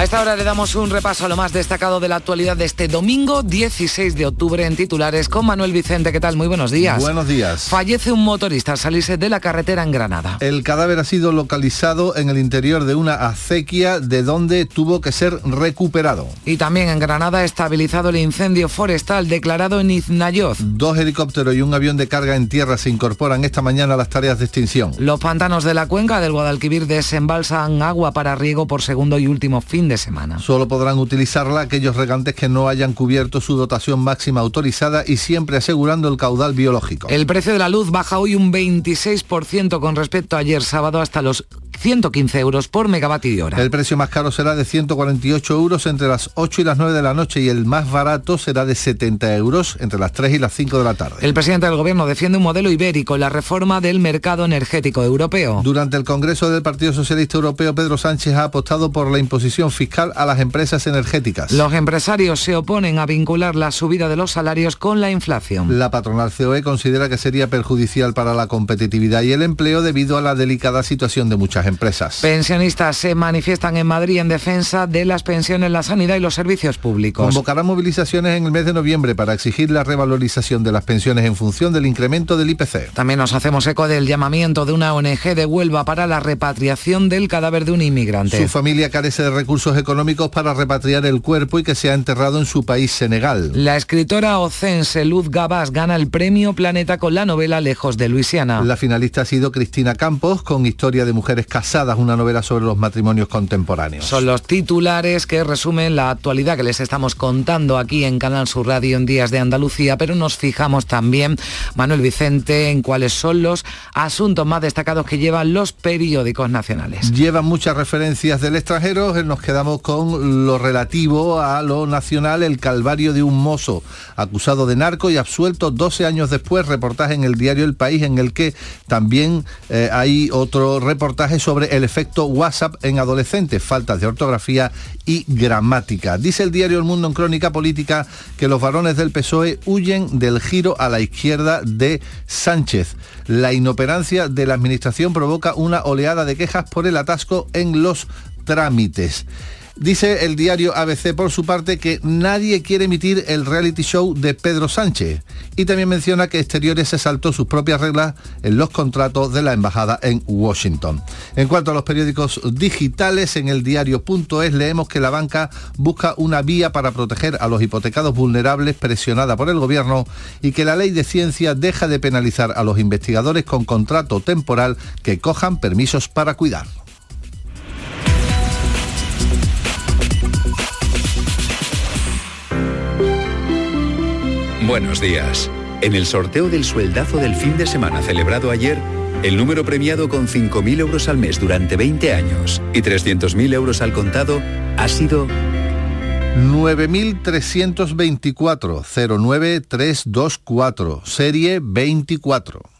A esta hora le damos un repaso a lo más destacado de la actualidad de este domingo 16 de octubre en titulares con Manuel Vicente. ¿Qué tal? Muy buenos días. Buenos días. Fallece un motorista al salirse de la carretera en Granada. El cadáver ha sido localizado en el interior de una acequia de donde tuvo que ser recuperado. Y también en Granada estabilizado el incendio forestal declarado en Iznayoz. Dos helicópteros y un avión de carga en tierra se incorporan esta mañana a las tareas de extinción. Los pantanos de la cuenca del Guadalquivir desembalsan agua para riego por segundo y último fin de semana. Solo podrán utilizarla aquellos regantes que no hayan cubierto su dotación máxima autorizada y siempre asegurando el caudal biológico. El precio de la luz baja hoy un 26% con respecto a ayer sábado hasta los 115 euros por megavatio hora. El precio más caro será de 148 euros entre las 8 y las 9 de la noche y el más barato será de 70 euros entre las 3 y las 5 de la tarde. El presidente del gobierno defiende un modelo ibérico, la reforma del mercado energético europeo. Durante el Congreso del Partido Socialista Europeo, Pedro Sánchez ha apostado por la imposición fiscal a las empresas energéticas. Los empresarios se oponen a vincular la subida de los salarios con la inflación. La patronal COE considera que sería perjudicial para la competitividad y el empleo debido a la delicada situación de muchas empresas. Pensionistas se manifiestan en Madrid en defensa de las pensiones, la sanidad y los servicios públicos. Convocará movilizaciones en el mes de noviembre para exigir la revalorización de las pensiones en función del incremento del IPC. También nos hacemos eco del llamamiento de una ONG de Huelva para la repatriación del cadáver de un inmigrante. Su familia carece de recursos económicos para repatriar el cuerpo y que sea enterrado en su país, Senegal. La escritora ocense Luz Gabás gana el premio Planeta con la novela Lejos de Luisiana. La finalista ha sido Cristina Campos con Historia de Mujeres Casadas, una novela sobre los matrimonios contemporáneos. Son los titulares que resumen la actualidad que les estamos contando aquí en Canal Sur Radio en Días de Andalucía, pero nos fijamos también, Manuel Vicente, en cuáles son los asuntos más destacados que llevan los periódicos nacionales. Llevan muchas referencias del extranjero, nos quedamos con lo relativo a lo nacional, el calvario de un mozo acusado de narco y absuelto 12 años después, reportaje en el diario El País en el que también eh, hay otro reportaje sobre el efecto WhatsApp en adolescentes, faltas de ortografía y gramática. Dice el diario El Mundo en Crónica Política que los varones del PSOE huyen del giro a la izquierda de Sánchez. La inoperancia de la administración provoca una oleada de quejas por el atasco en los trámites. Dice el diario ABC por su parte que nadie quiere emitir el reality show de Pedro Sánchez y también menciona que Exteriores se saltó sus propias reglas en los contratos de la embajada en Washington. En cuanto a los periódicos digitales, en el diario.es leemos que la banca busca una vía para proteger a los hipotecados vulnerables presionada por el gobierno y que la ley de ciencia deja de penalizar a los investigadores con contrato temporal que cojan permisos para cuidar. Buenos días. En el sorteo del sueldazo del fin de semana celebrado ayer, el número premiado con 5.000 euros al mes durante 20 años y 300.000 euros al contado ha sido 9324 09324, serie 24.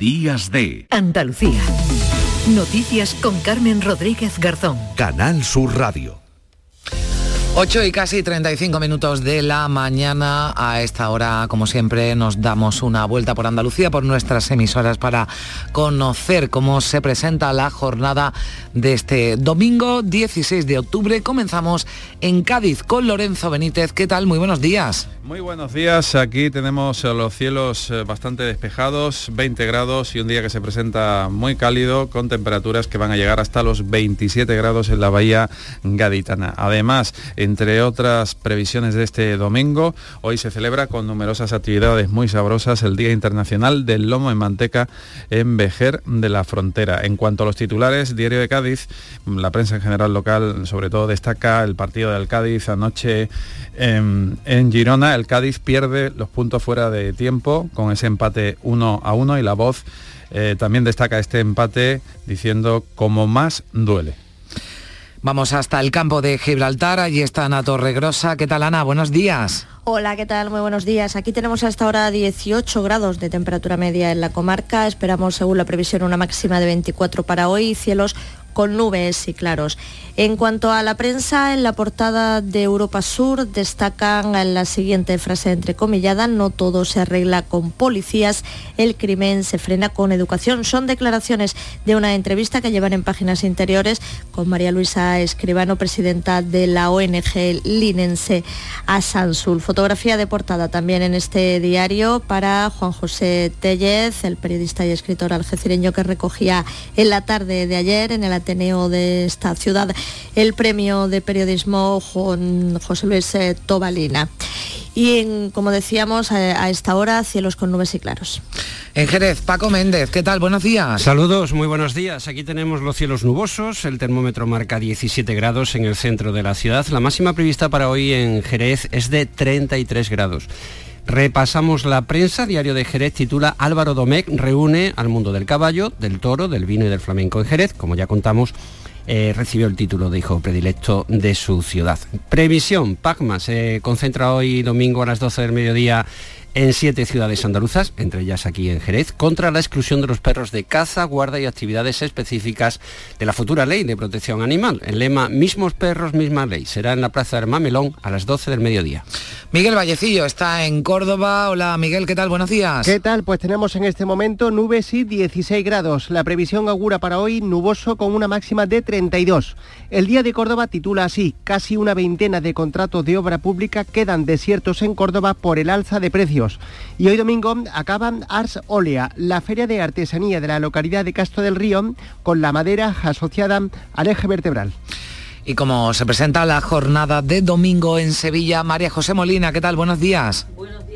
Días de Andalucía. Noticias con Carmen Rodríguez Garzón. Canal Sur Radio. 8 y casi 35 minutos de la mañana. A esta hora, como siempre, nos damos una vuelta por Andalucía, por nuestras emisoras, para conocer cómo se presenta la jornada de este domingo 16 de octubre. Comenzamos en Cádiz con Lorenzo Benítez. ¿Qué tal? Muy buenos días. Muy buenos días, aquí tenemos los cielos eh, bastante despejados, 20 grados y un día que se presenta muy cálido con temperaturas que van a llegar hasta los 27 grados en la bahía gaditana. Además, entre otras previsiones de este domingo, hoy se celebra con numerosas actividades muy sabrosas el Día Internacional del Lomo en Manteca en Vejer de la Frontera. En cuanto a los titulares, Diario de Cádiz, la prensa en general local sobre todo destaca el partido del Cádiz anoche en, Girona el Cádiz pierde los puntos fuera de tiempo con ese empate 1 a 1 y la voz eh, también destaca este empate diciendo como más duele. Vamos hasta el campo de Gibraltar, allí está Ana Torregrosa. ¿Qué tal Ana? Buenos días. Hola, ¿qué tal? Muy buenos días. Aquí tenemos hasta ahora 18 grados de temperatura media en la comarca. Esperamos, según la previsión, una máxima de 24 para hoy. Cielos con nubes y claros. En cuanto a la prensa, en la portada de Europa Sur destacan la siguiente frase entrecomillada, no todo se arregla con policías, el crimen se frena con educación. Son declaraciones de una entrevista que llevan en páginas interiores con María Luisa Escribano, presidenta de la ONG linense Asansul. Fotografía de portada también en este diario para Juan José Tellez, el periodista y escritor algecireño que recogía en la tarde de ayer en el Ateneo de esta ciudad el premio de periodismo José Luis eh, Tobalina. Y como decíamos, a, esta hora cielos con nubes y claros. En Jerez, Paco Méndez, ¿qué tal? Buenos días. Saludos, muy buenos días. Aquí tenemos los cielos nubosos, el termómetro marca 17 grados en el centro de la ciudad. La máxima prevista para hoy en Jerez es de 33 grados. Repasamos la prensa, Diario de Jerez titula Álvaro Domecq reúne al mundo del caballo, del toro, del vino y del flamenco en Jerez, como ya contamos. Eh, recibió el título de hijo predilecto de su ciudad. Previsión, Pacma se concentra hoy domingo a las 12 del mediodía en siete ciudades andaluzas, entre ellas aquí en Jerez, contra la exclusión de los perros de caza, guarda y actividades específicas de la futura ley de protección animal. El lema Mismos perros, misma ley será en la Plaza del Mamelón a las 12 del mediodía. Miguel Vallecillo está en Córdoba. Hola Miguel, ¿qué tal? Buenos días. ¿Qué tal? Pues tenemos en este momento nubes y 16 grados. La previsión augura para hoy nuboso con una máxima de 32. El Día de Córdoba titula así, casi una veintena de contratos de obra pública quedan desiertos en Córdoba por el alza de precios. Y hoy domingo acaban Ars Olea, la feria de artesanía de la localidad de Castro del Río, con la madera asociada al eje vertebral. Y como se presenta la jornada de domingo en Sevilla, María José Molina, ¿qué tal? Buenos días. Buenos días.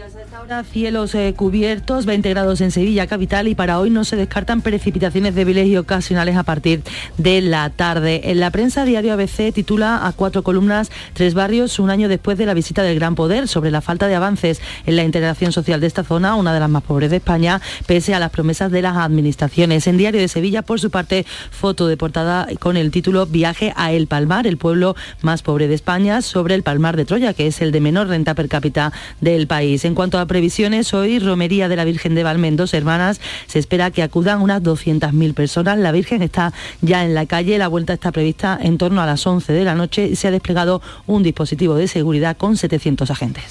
A esta hora cielos eh, cubiertos, 20 grados en Sevilla capital y para hoy no se descartan precipitaciones débiles y ocasionales a partir de la tarde. En la prensa diario ABC titula a cuatro columnas Tres barrios un año después de la visita del Gran Poder sobre la falta de avances en la integración social de esta zona, una de las más pobres de España, pese a las promesas de las administraciones. En Diario de Sevilla, por su parte, foto de portada con el título Viaje a El Palmar el pueblo más pobre de España, sobre el Palmar de Troya, que es el de menor renta per cápita del país. En cuanto a previsiones, hoy Romería de la Virgen de Valmen, dos hermanas, se espera que acudan unas 200.000 personas. La Virgen está ya en la calle, la vuelta está prevista en torno a las 11 de la noche y se ha desplegado un dispositivo de seguridad con 700 agentes.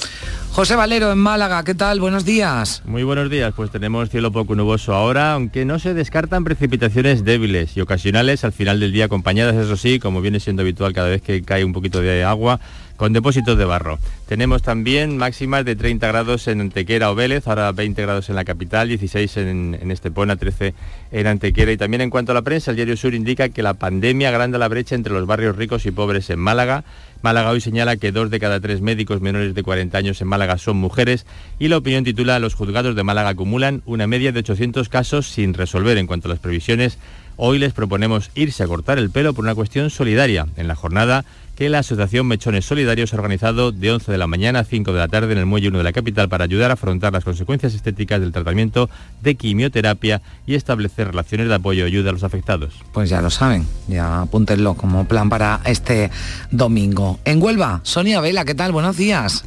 José Valero en Málaga, ¿qué tal? Buenos días. Muy buenos días, pues tenemos cielo poco nuboso ahora, aunque no se descartan precipitaciones débiles y ocasionales al final del día, acompañadas, eso sí, como viene siendo habitual cada vez que cae un poquito de agua, con depósitos de barro. Tenemos también máximas de 30 grados en Antequera o Vélez, ahora 20 grados en la capital, 16 en, Estepona, 13 en Antequera. Y también en cuanto a la prensa, el Diario Sur indica que la pandemia agranda la brecha entre los barrios ricos y pobres en Málaga. Málaga hoy señala que dos de cada tres médicos menores de 40 años en Málaga son mujeres y la opinión titula Los juzgados de Málaga acumulan una media de 800 casos sin resolver en cuanto a las previsiones. Hoy les proponemos irse a cortar el pelo por una cuestión solidaria. En la jornada que la Asociación Mechones Solidarios ha organizado de 11 de la mañana a 5 de la tarde en el Muelle 1 de la capital para ayudar a afrontar las consecuencias estéticas del tratamiento de quimioterapia y establecer relaciones de apoyo y ayuda a los afectados. Pues ya lo saben, ya apúntenlo como plan para este domingo. En Huelva, Sonia Vela, ¿qué tal? Buenos días.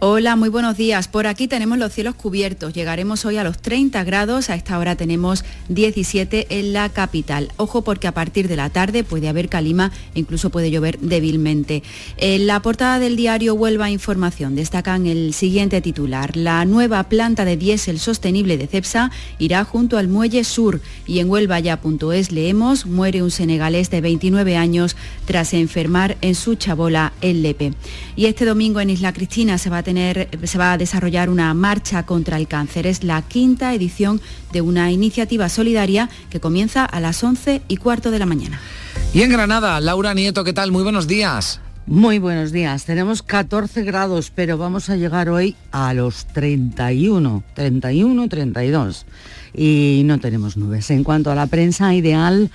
Hola, muy buenos días. Por aquí tenemos los cielos cubiertos. Llegaremos hoy a los 30 grados. A esta hora tenemos 17 en la capital. Ojo porque a partir de la tarde puede haber calima incluso puede llover débilmente. En la portada del diario Huelva Información destacan el siguiente titular. La nueva planta de diésel sostenible de Cepsa irá junto al muelle sur. Y en huelvaya.es leemos, muere un senegalés de 29 años tras enfermar en su chabola el Lepe. Y este domingo en Isla Cristina se va a tener se va a desarrollar una marcha contra el cáncer. Es la quinta edición de una iniciativa solidaria que comienza a las 11 y cuarto de la mañana. Y en Granada, Laura Nieto, ¿qué tal? Muy buenos días. Muy buenos días. Tenemos 14 grados, pero vamos a llegar hoy a los 31, 31, 32. Y no tenemos nubes. En cuanto a la prensa ideal,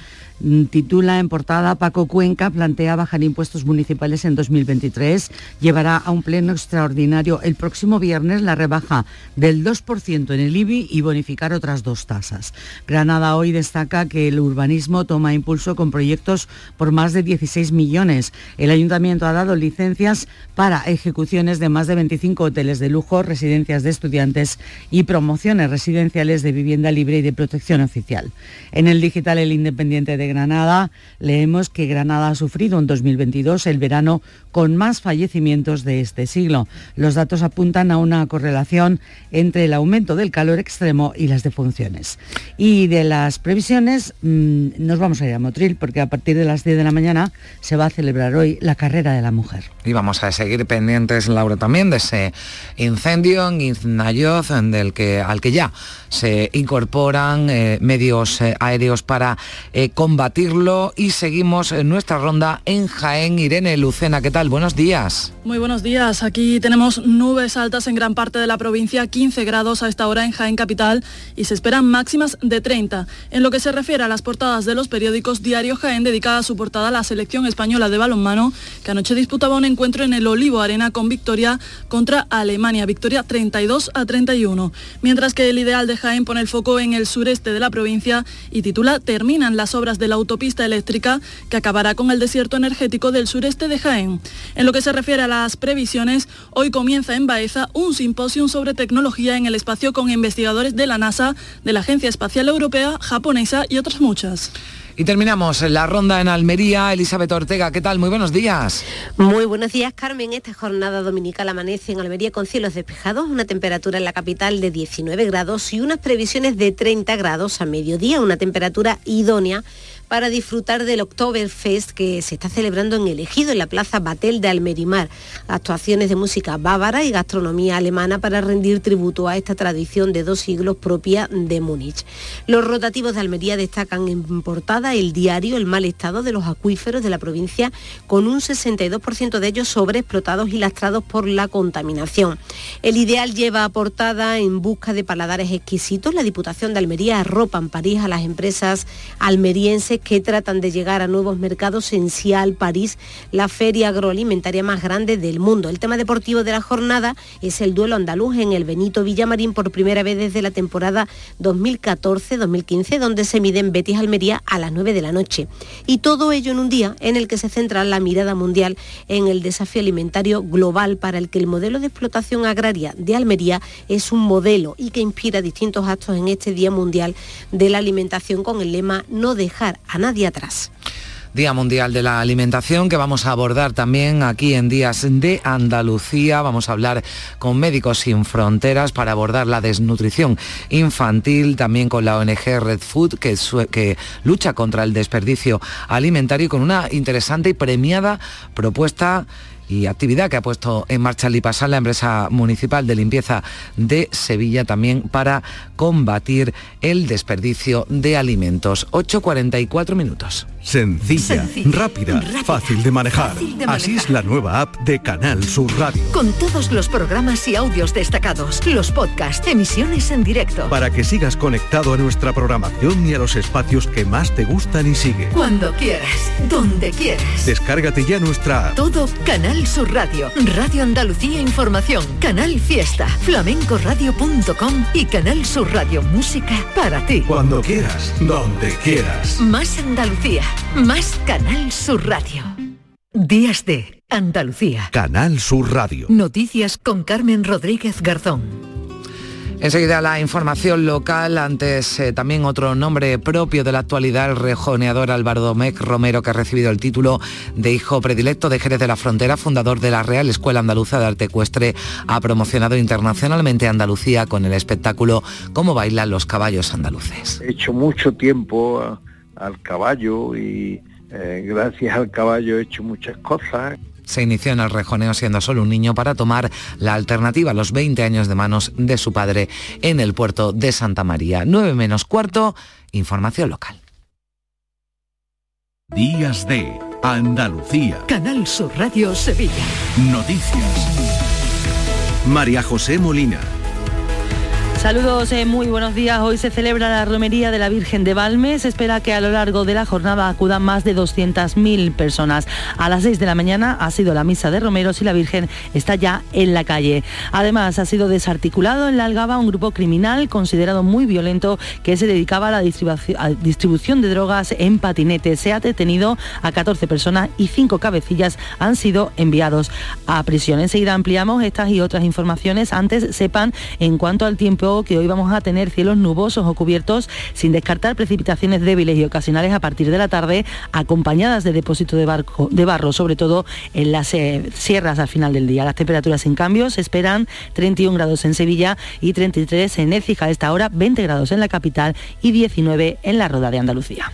titula en portada Paco Cuenca plantea bajar impuestos municipales en 2023. Llevará a un pleno extraordinario el próximo viernes la rebaja del 2% en el IBI y bonificar otras dos tasas. Granada hoy destaca que el urbanismo toma impulso con proyectos por más de 16 millones. El ayuntamiento ha dado licencias para ejecuciones de más de 25 hoteles de lujo, residencias de estudiantes y promociones residenciales de vivienda libre y de protección oficial. En el digital El Independiente de Granada, leemos que Granada ha sufrido en 2022 el verano con más fallecimientos de este siglo. Los datos apuntan a una correlación entre el aumento del calor extremo y las defunciones. Y de las previsiones, mmm, nos vamos a ir a Motril porque a partir de las 10 de la mañana se va a celebrar hoy la carrera de la mujer. Y vamos a seguir pendientes, Laura, también de ese incendio en Iznayoz, del que, al que ya se incorporan eh, medios eh, aéreos para eh, combatirlo y seguimos en nuestra ronda en Jaén. Irene Lucena, ¿qué tal? Buenos días. Muy buenos días. Aquí tenemos nubes altas en gran parte de la provincia, 15 grados a esta hora en Jaén Capital y se esperan máximas de 30. En lo que se refiere a las portadas de los periódicos, Diario Jaén dedicada a su portada a la selección española de balonmano, que anoche disputaba un encuentro en el Olivo Arena con victoria contra Alemania, victoria 32 a 31. Mientras que el ideal de Jaén pone el foco en el sureste de la provincia y titula Terminan las obras de la autopista eléctrica que acabará con el desierto energético del sureste de Jaén. En lo que se refiere a las previsiones, hoy comienza en Baeza un simposio sobre tecnología en el espacio con investigadores de la NASA, de la Agencia Espacial Europea, japonesa y otras muchas. Y terminamos la ronda en Almería. Elizabeth Ortega, ¿qué tal? Muy buenos días. Muy buenos días, Carmen. Esta jornada dominical amanece en Almería con cielos despejados, una temperatura en la capital de 19 grados y unas previsiones de 30 grados a mediodía, una temperatura idónea para disfrutar del Oktoberfest que se está celebrando en el Ejido, en la Plaza Batel de Almerimar. Actuaciones de música bávara y gastronomía alemana para rendir tributo a esta tradición de dos siglos propia de Múnich. Los rotativos de Almería destacan en portada el diario El mal estado de los acuíferos de la provincia, con un 62% de ellos sobreexplotados y lastrados por la contaminación. El ideal lleva a portada en busca de paladares exquisitos. La Diputación de Almería arropa en París a las empresas almerienses que tratan de llegar a nuevos mercados en Cial, París, la feria agroalimentaria más grande del mundo. El tema deportivo de la jornada es el duelo andaluz en el Benito Villamarín por primera vez desde la temporada 2014-2015, donde se miden Betis Almería a las 9 de la noche. Y todo ello en un día en el que se centra la mirada mundial en el desafío alimentario global para el que el modelo de explotación agraria de Almería es un modelo y que inspira distintos actos en este Día Mundial de la Alimentación con el lema No dejar a nadie atrás. Día Mundial de la Alimentación que vamos a abordar también aquí en Días de Andalucía. Vamos a hablar con Médicos Sin Fronteras para abordar la desnutrición infantil, también con la ONG Red Food que, que lucha contra el desperdicio alimentario y con una interesante y premiada propuesta y actividad que ha puesto en marcha Lipasal, la empresa municipal de limpieza de Sevilla, también para combatir el desperdicio de alimentos. 8.44 minutos. Sencilla, rápida, fácil, de manejar. Así es la nueva app de Canal Sur Radio. Con todos los programas y audios destacados, los podcasts, emisiones en directo. Para que sigas conectado a nuestra programación y a los espacios que más te gustan y sigue. Cuando quieras, donde quieras. Descárgate ya nuestra app. Todo Canal Sur Radio, Radio Andalucía Información, Canal Fiesta, flamencoradio.com y Canal Sur Radio Música para ti. Cuando quieras, donde quieras. Más Andalucía. Más Canal Sur Radio. Días de Andalucía. Canal Sur Radio. Noticias con Carmen Rodríguez Garzón. Enseguida la información local, antes eh, también otro nombre propio de la actualidad, el rejoneador Álvaro Domecq Romero, que ha recibido el título de hijo predilecto de Jerez de la Frontera, fundador de la Real Escuela Andaluza de Arte Ecuestre, ha promocionado internacionalmente Andalucía con el espectáculo Cómo bailan los caballos andaluces. He hecho mucho tiempo al caballo y eh, gracias al caballo he hecho muchas cosas. Se inició en el rejoneo siendo solo un niño para tomar la alternativa a los 20 años de manos de su padre en el puerto de Santa María. 9 menos cuarto, información local. Días de Andalucía. Canal Sur Radio Sevilla. Noticias. María José Molina. Saludos, eh, muy buenos días. Hoy se celebra la romería de la Virgen de Valme. Se espera que a lo largo de la jornada acudan más de 200.000 personas. A las 6 de la mañana ha sido la misa de romeros y la Virgen está ya en la calle. Además, ha sido desarticulado en la Algaba un grupo criminal considerado muy violento que se dedicaba a la distribución de drogas en patinetes. Se ha detenido a 14 personas y 5 cabecillas han sido enviados a prisión. Enseguida ampliamos estas y otras informaciones. Antes sepan en cuanto al tiempo que hoy vamos a tener cielos nubosos o cubiertos sin descartar precipitaciones débiles y ocasionales a partir de la tarde acompañadas de depósito de, barro, sobre todo en las eh, sierras al final del día. Las temperaturas sin cambios esperan 31 grados en Sevilla y 33 en Écija a esta hora, 20 grados en la capital y 19 en la Roda de Andalucía.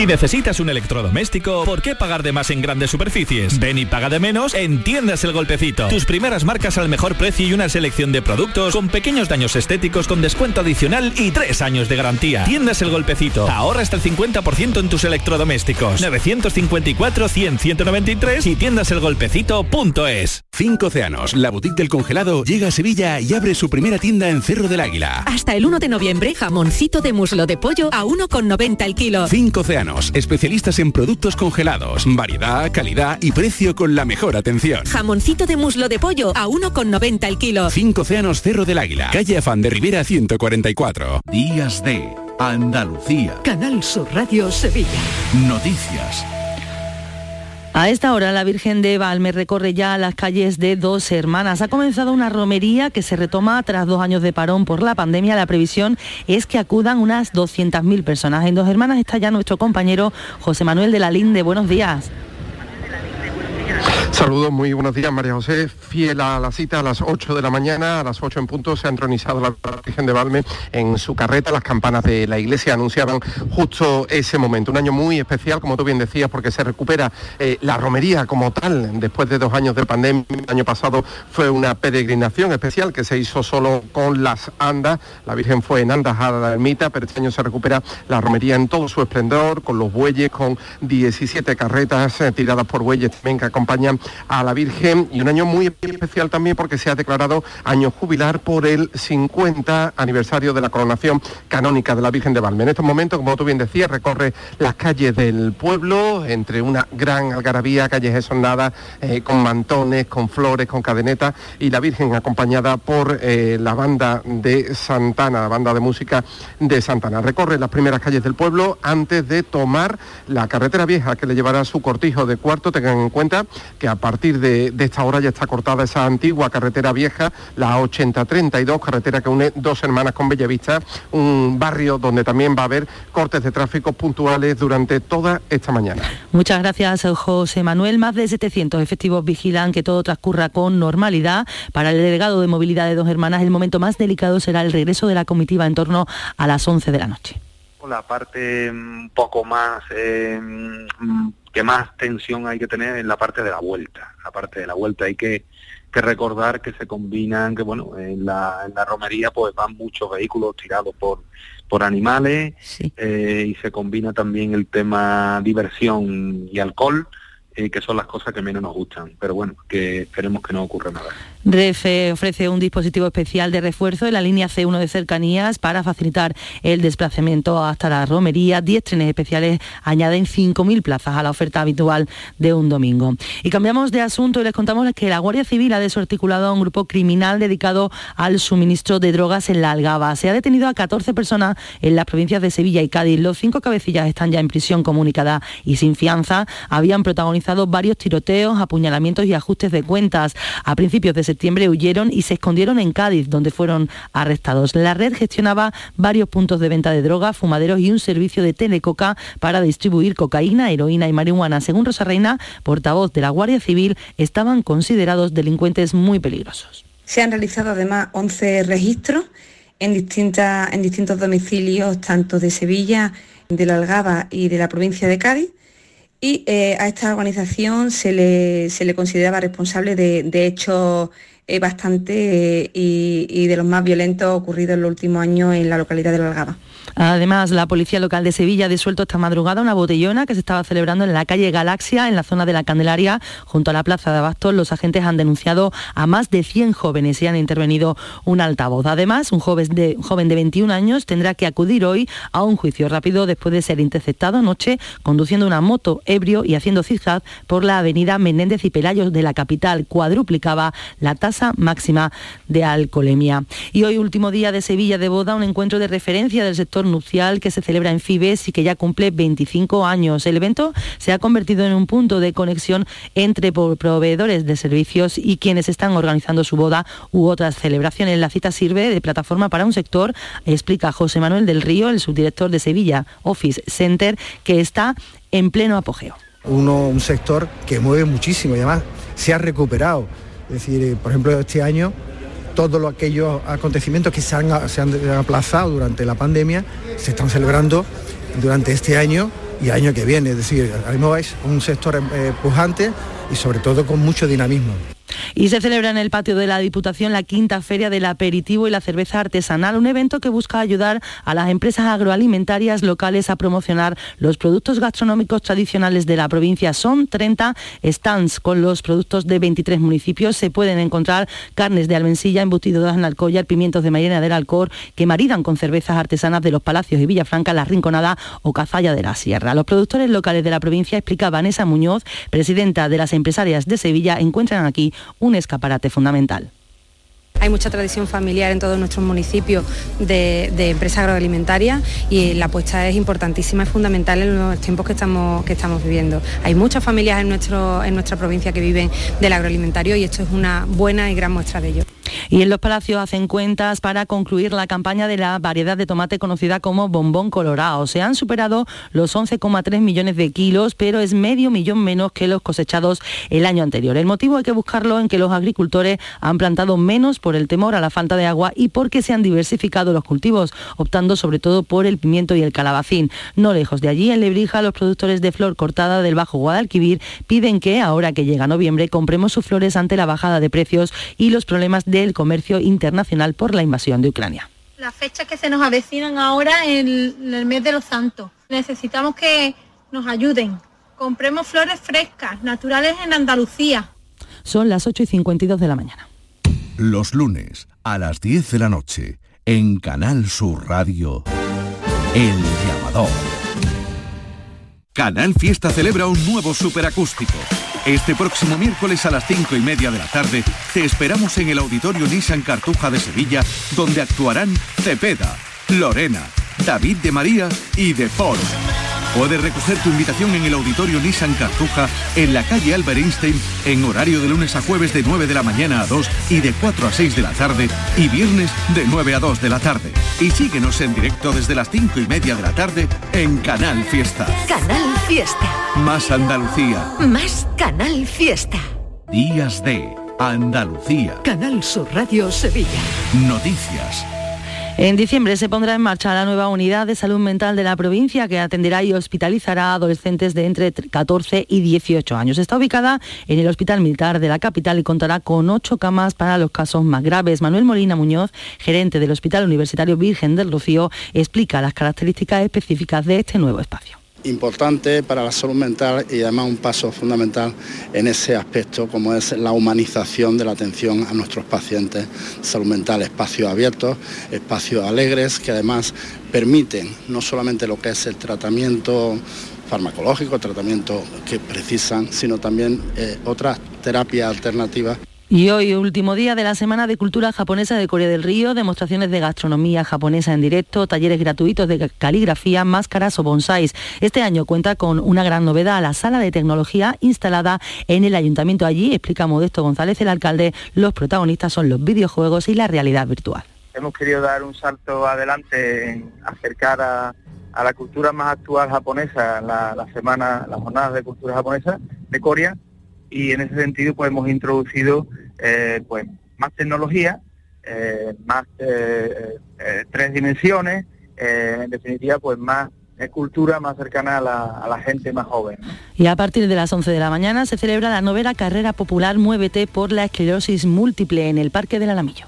Si necesitas un electrodoméstico, ¿por qué pagar de más en grandes superficies? Ven y paga de menos en Tiendas El Golpecito. Tus primeras marcas al mejor precio y una selección de productos con pequeños daños estéticos con descuento adicional y tres años de garantía. Tiendas El Golpecito. Ahorra hasta el 50% en tus electrodomésticos. 954-100-193 y tiendaselgolpecito.es. Cinco Océanos, la boutique del congelado, llega a Sevilla y abre su primera tienda en Cerro del Águila. Hasta el 1 de noviembre, jamoncito de muslo de pollo a 1,90 el kilo. Cinco Océanos, especialistas en productos congelados, variedad, calidad y precio con la mejor atención. Jamoncito de muslo de pollo a 1,90 el kilo. Cinco Océanos Cerro del Águila, calle Afán de Rivera 144. Días de Andalucía. Canal Sur Radio Sevilla. Noticias. A esta hora la Virgen de Valme recorre ya las calles de dos hermanas. Ha comenzado una romería que se retoma tras dos años de parón por la pandemia. La previsión es que acudan unas 200.000 personas. En dos hermanas está ya nuestro compañero José Manuel de la Linde. Buenos días. Saludos, muy buenos días María José. Fiel a la cita a las 8 de la mañana, a las 8 en punto se ha entronizado la Virgen de Valme en su carreta. Las campanas de la iglesia anunciaban justo ese momento. Un año muy especial, como tú bien decías, porque se recupera eh, la romería como tal. Después de dos años de pandemia, el año pasado fue una peregrinación especial que se hizo solo con las andas. La Virgen fue en andas a la ermita, pero este año se recupera la romería en todo su esplendor, con los bueyes, con 17 carretas eh, tiradas por bueyes también que acompañan a la Virgen y un año muy especial también porque se ha declarado año jubilar por el 50 aniversario de la coronación canónica de la Virgen de Valme. En estos momentos, como tú bien decías, recorre las calles del pueblo entre una gran algarabía, calles esonadas, eh, con mantones, con flores, con cadenetas y la Virgen acompañada por eh, la banda de Santana, la banda de música de Santana. Recorre las primeras calles del pueblo antes de tomar la carretera vieja que le llevará su cortijo de cuarto. Tengan en cuenta que a partir de, esta hora ya está cortada esa antigua carretera vieja, la 8032, carretera que une dos hermanas con Bellavista, un barrio donde también va a haber cortes de tráfico puntuales durante toda esta mañana. Muchas gracias, José Manuel. Más de 700 efectivos vigilan que todo transcurra con normalidad. Para el delegado de movilidad de dos hermanas, el momento más delicado será el regreso de la comitiva en torno a las 11 de la noche. La parte un poco más eh, que más tensión hay que tener en la parte de la vuelta. La parte de la vuelta hay que, recordar que se combinan, que bueno, en la, en la romería pues van muchos vehículos tirados por, por animales eh, y se combina también el tema diversión y alcohol eh, que son las cosas que menos nos gustan. Pero bueno, que esperemos que no ocurra nada. Refe ofrece un dispositivo especial de refuerzo en la línea C1 de cercanías para facilitar el desplazamiento hasta la romería. 10 trenes especiales añaden 5.000 plazas a la oferta habitual de un domingo. Y cambiamos de asunto y les contamos que la Guardia Civil ha desarticulado a un grupo criminal dedicado al suministro de drogas en la Algaba. Se ha detenido a 14 personas en las provincias de Sevilla y Cádiz. Los cinco cabecillas están ya en prisión comunicada y sin fianza. Habían protagonizado varios tiroteos, apuñalamientos y ajustes de cuentas. A principios de septiembre huyeron y se escondieron en Cádiz, donde fueron arrestados. La red gestionaba varios puntos de venta de drogas, fumaderos y un servicio de telecoca para distribuir cocaína, heroína y marihuana. Según Rosa Reina, portavoz de la Guardia Civil, estaban considerados delincuentes muy peligrosos. Se han realizado además 11 registros en, en distintos domicilios, tanto de Sevilla, de la Algaba y de la provincia de Cádiz y eh, a esta organización se le, consideraba responsable de, hechos eh, bastante eh, y, y, de los más violentos ocurridos en los últimos años en la localidad de La Algaba. Además, la Policía Local de Sevilla ha disuelto esta madrugada una botellona que se estaba celebrando en la calle Galaxia, en la zona de la Candelaria, junto a la Plaza de Abastos. Los agentes han denunciado a más de 100 jóvenes y han intervenido un altavoz. Además, un joven de, joven de 21 años tendrá que acudir hoy a un juicio rápido después de ser interceptado anoche conduciendo una moto ebrio y haciendo zigzag por la avenida Menéndez y Pelayos de la capital. Cuadruplicaba la tasa máxima de alcoholemia. Y hoy, último día de Sevilla de boda, un encuentro de referencia del sector nupcial que se celebra en Fibes y que ya cumple 25 años. El evento se ha convertido en un punto de conexión entre proveedores de servicios y quienes están organizando su boda u otras celebraciones. La cita sirve de plataforma para un sector, explica José Manuel del Río, el subdirector de Sevilla Office Center, que está en pleno apogeo. Uno, un sector que mueve muchísimo y además se ha recuperado. Es decir, eh, por ejemplo, este año todos aquellos acontecimientos que se han, aplazado durante la pandemia se están celebrando durante este año y año que viene. Es decir, ahora mismo es un sector eh, pujante y sobre todo con mucho dinamismo. Y se celebra en el patio de la Diputación la quinta feria del aperitivo y la cerveza artesanal, un evento que busca ayudar a las empresas agroalimentarias locales a promocionar los productos gastronómicos tradicionales de la provincia. Son 30 stands con los productos de 23 municipios. Se pueden encontrar carnes de almensilla, embutidos en Alcoyar, pimientos de Mayena del Alcor, que maridan con cervezas artesanas de los Palacios y Villafranca, La Rinconada o Cazalla de la Sierra. Los productores locales de la provincia, explica Vanessa Muñoz, presidenta de las empresarias de Sevilla, encuentran aquí un escaparate fundamental. Hay mucha tradición familiar en todos nuestros municipios de, de empresa agroalimentaria y la apuesta es importantísima, es fundamental en los tiempos que estamos, que estamos viviendo. Hay muchas familias en, nuestro, en nuestra provincia que viven del agroalimentario y esto es una buena y gran muestra de ello. Y en los palacios hacen cuentas para concluir la campaña de la variedad de tomate conocida como bombón colorado. Se han superado los 11,3 millones de kilos, pero es medio millón menos que los cosechados el año anterior. El motivo hay que buscarlo en que los agricultores han plantado menos por el temor a la falta de agua y porque se han diversificado los cultivos, optando sobre todo por el pimiento y el calabacín. No lejos de allí, en Lebrija, los productores de flor cortada del Bajo Guadalquivir piden que, ahora que llega noviembre, compremos sus flores ante la bajada de precios y los problemas de el comercio internacional por la invasión de Ucrania. Las fechas que se nos avecinan ahora en el mes de los santos. Necesitamos que nos ayuden. Compremos flores frescas, naturales en Andalucía. Son las 8 y 52 de la mañana. Los lunes a las 10 de la noche en Canal Sur Radio, El Llamador. Canal Fiesta celebra un nuevo superacústico este próximo miércoles a las 5 y media de la tarde te esperamos en el Auditorio Nissan Cartuja de Sevilla, donde actuarán Cepeda, Lorena, David de María y De Polo. Puedes recoger tu invitación en el Auditorio Nissan Cartuja, en la calle Albert Einstein, en horario de lunes a jueves de 9 de la mañana a 2 y de 4 a 6 de la tarde, y viernes de 9 a 2 de la tarde. Y síguenos en directo desde las 5 y media de la tarde en Canal Fiesta. Canal Fiesta. Más Andalucía. Más Canal Fiesta. Días de Andalucía. Canal Sur Radio Sevilla. Noticias. En diciembre se pondrá en marcha la nueva unidad de salud mental de la provincia que atenderá y hospitalizará a adolescentes de entre 14 y 18 años. Está ubicada en el Hospital Militar de la capital y contará con ocho camas para los casos más graves. Manuel Molina Muñoz, gerente del Hospital Universitario Virgen del Rocío, explica las características específicas de este nuevo espacio importante para la salud mental y además un paso fundamental en ese aspecto como es la humanización de la atención a nuestros pacientes. Salud mental, espacios abiertos, espacios alegres que además permiten no solamente lo que es el tratamiento farmacológico, tratamiento que precisan, sino también eh, otras terapias alternativas y hoy, último día de la Semana de Cultura Japonesa de Corea del Río, demostraciones de gastronomía japonesa en directo, talleres gratuitos de caligrafía, máscaras o bonsáis. Este año cuenta con una gran novedad, la sala de tecnología instalada en el ayuntamiento. Allí, explica Modesto González, el alcalde, los protagonistas son los videojuegos y la realidad virtual. Hemos querido dar un salto adelante en acercar a, la cultura más actual japonesa, la, semana, las jornadas de cultura japonesa de Corea, y en ese sentido pues hemos introducido eh, pues más tecnología, eh, más eh, tres dimensiones, en definitiva pues más cultura más cercana a la, a la, gente más joven. Y a partir de las 11 de la mañana se celebra la novena carrera popular Muévete por la esclerosis múltiple en el Parque del Alamillo.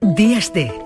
Días de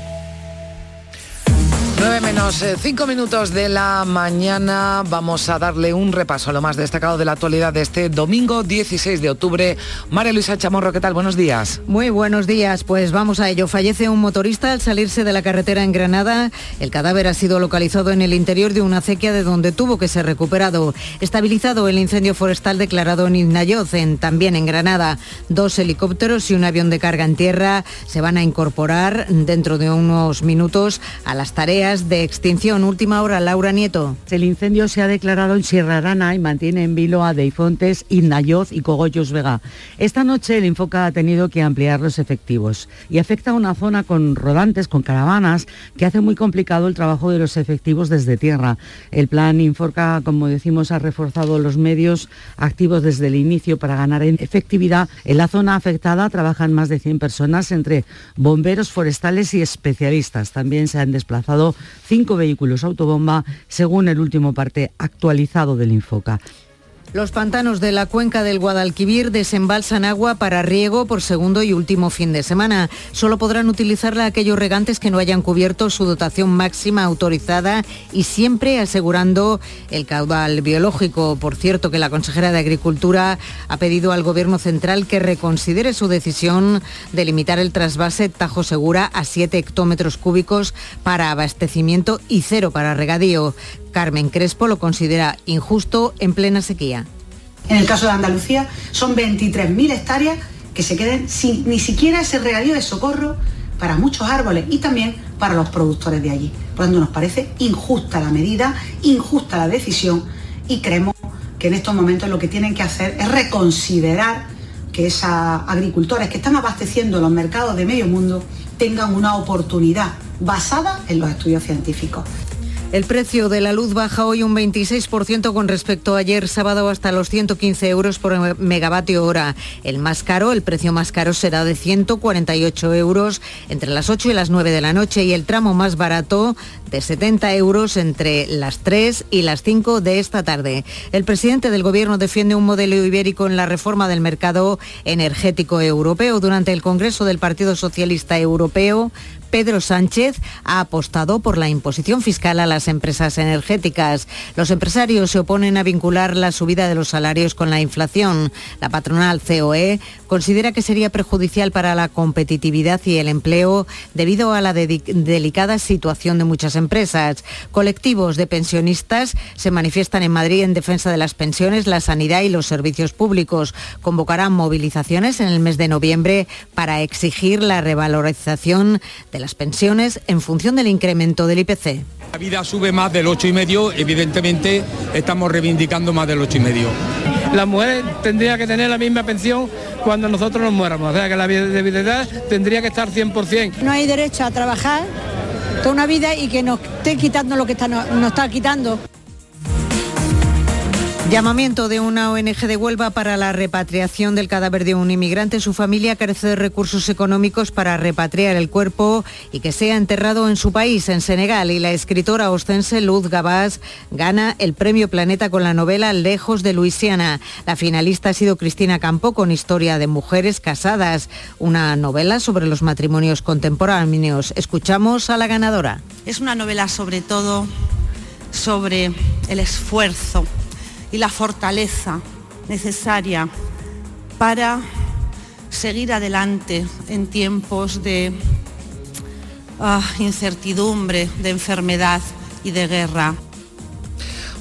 9 menos 5 minutos de la mañana vamos a darle un repaso a lo más destacado de la actualidad de este domingo 16 de octubre. María Luisa Chamorro, ¿qué tal? Buenos días. Muy buenos días, pues vamos a ello. Fallece un motorista al salirse de la carretera en Granada. El cadáver ha sido localizado en el interior de una acequia de donde tuvo que ser recuperado. Estabilizado el incendio forestal declarado en Iznayoz, en, también en Granada. Dos helicópteros y un avión de carga en tierra se van a incorporar dentro de unos minutos a las tareas de extinción. Última hora, Laura Nieto. El incendio se ha declarado en Sierra Arana y mantiene en vilo a Deifontes, Innayoz y Cogollos Vega. Esta noche el Infoca ha tenido que ampliar los efectivos y afecta a una zona con rodantes, con caravanas, que hace muy complicado el trabajo de los efectivos desde tierra. El plan Infoca, como decimos, ha reforzado los medios activos desde el inicio para ganar en efectividad. En la zona afectada trabajan más de 100 personas entre bomberos forestales y especialistas. También se han desplazado cinco vehículos autobomba, según el último parte actualizado del Infoca. Los pantanos de la cuenca del Guadalquivir desembalsan agua para riego por segundo y último fin de semana. Solo podrán utilizarla aquellos regantes que no hayan cubierto su dotación máxima autorizada y siempre asegurando el caudal biológico. Por cierto, que la consejera de Agricultura ha pedido al Gobierno central que reconsidere su decisión de limitar el trasvase Tajo Segura a 7 hectómetros cúbicos para abastecimiento y cero para regadío. Carmen Crespo lo considera injusto en plena sequía. En el caso de Andalucía son 23.000 hectáreas que se queden sin ni siquiera ese regadío de socorro para muchos árboles y también para los productores de allí. Por lo tanto, nos parece injusta la medida, injusta la decisión y creemos que en estos momentos lo que tienen que hacer es reconsiderar que esos agricultores que están abasteciendo los mercados de medio mundo tengan una oportunidad basada en los estudios científicos. El precio de la luz baja hoy un 26% con respecto a ayer sábado hasta los 115 euros por megavatio hora. El más caro, el precio más caro será de 148 euros entre las 8 y las 9 de la noche y el tramo más barato de 70 euros entre las 3 y las 5 de esta tarde. El presidente del Gobierno defiende un modelo ibérico en la reforma del mercado energético europeo. Durante el Congreso del Partido Socialista Europeo, Pedro Sánchez ha apostado por la imposición fiscal a las empresas energéticas. Los empresarios se oponen a vincular la subida de los salarios con la inflación. La patronal COE considera que sería perjudicial para la competitividad y el empleo debido a la delicada situación de muchas empresas. Colectivos de pensionistas se manifiestan en Madrid en defensa de las pensiones, la sanidad y los servicios públicos. Convocarán movilizaciones en el mes de noviembre para exigir la revalorización de las pensiones en función del incremento del IPC. La vida sube más del 8,5, evidentemente estamos reivindicando más del 8,5. La mujer tendría que tener la misma pensión cuando nosotros nos muéramos, o sea que la viabilidad tendría que estar 100%. No hay derecho a trabajar toda una vida y que nos esté quitando lo que está, nos está quitando. Llamamiento de una ONG de Huelva para la repatriación del cadáver de un inmigrante. Su familia carece de recursos económicos para repatriar el cuerpo y que sea enterrado en su país, en Senegal. Y la escritora ostense Luz Gabás gana el premio Planeta con la novela Lejos de Luisiana. La finalista ha sido Cristina Campo con Historia de Mujeres Casadas, una novela sobre los matrimonios contemporáneos. Escuchamos a la ganadora. Es una novela sobre todo sobre el esfuerzo y la fortaleza necesaria para seguir adelante en tiempos de uh, incertidumbre, de enfermedad y de guerra.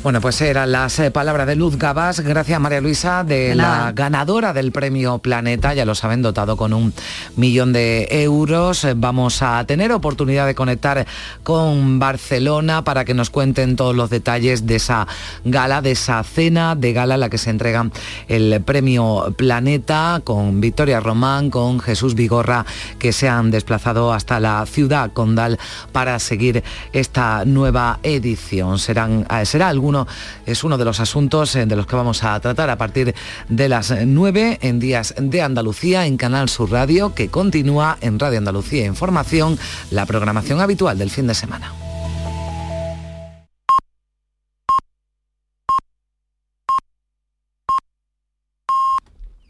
Bueno, pues eran las eh, palabras de Luz Gabás, gracias María Luisa, de la ganadora del premio Planeta, ya lo saben, dotado con un millón de euros. Eh, vamos a tener oportunidad de conectar con Barcelona para que nos cuenten todos los detalles de esa gala, de esa cena de gala en la que se entrega el premio Planeta con Victoria Román, con Jesús Vigorra, que se han desplazado hasta la ciudad condal para seguir esta nueva edición. Serán, eh, será algún es uno de los asuntos eh, de los que vamos a tratar a partir de las 9 en Días de Andalucía en Canal Sur Radio, que continúa en Radio Andalucía Información, la programación habitual del fin de semana.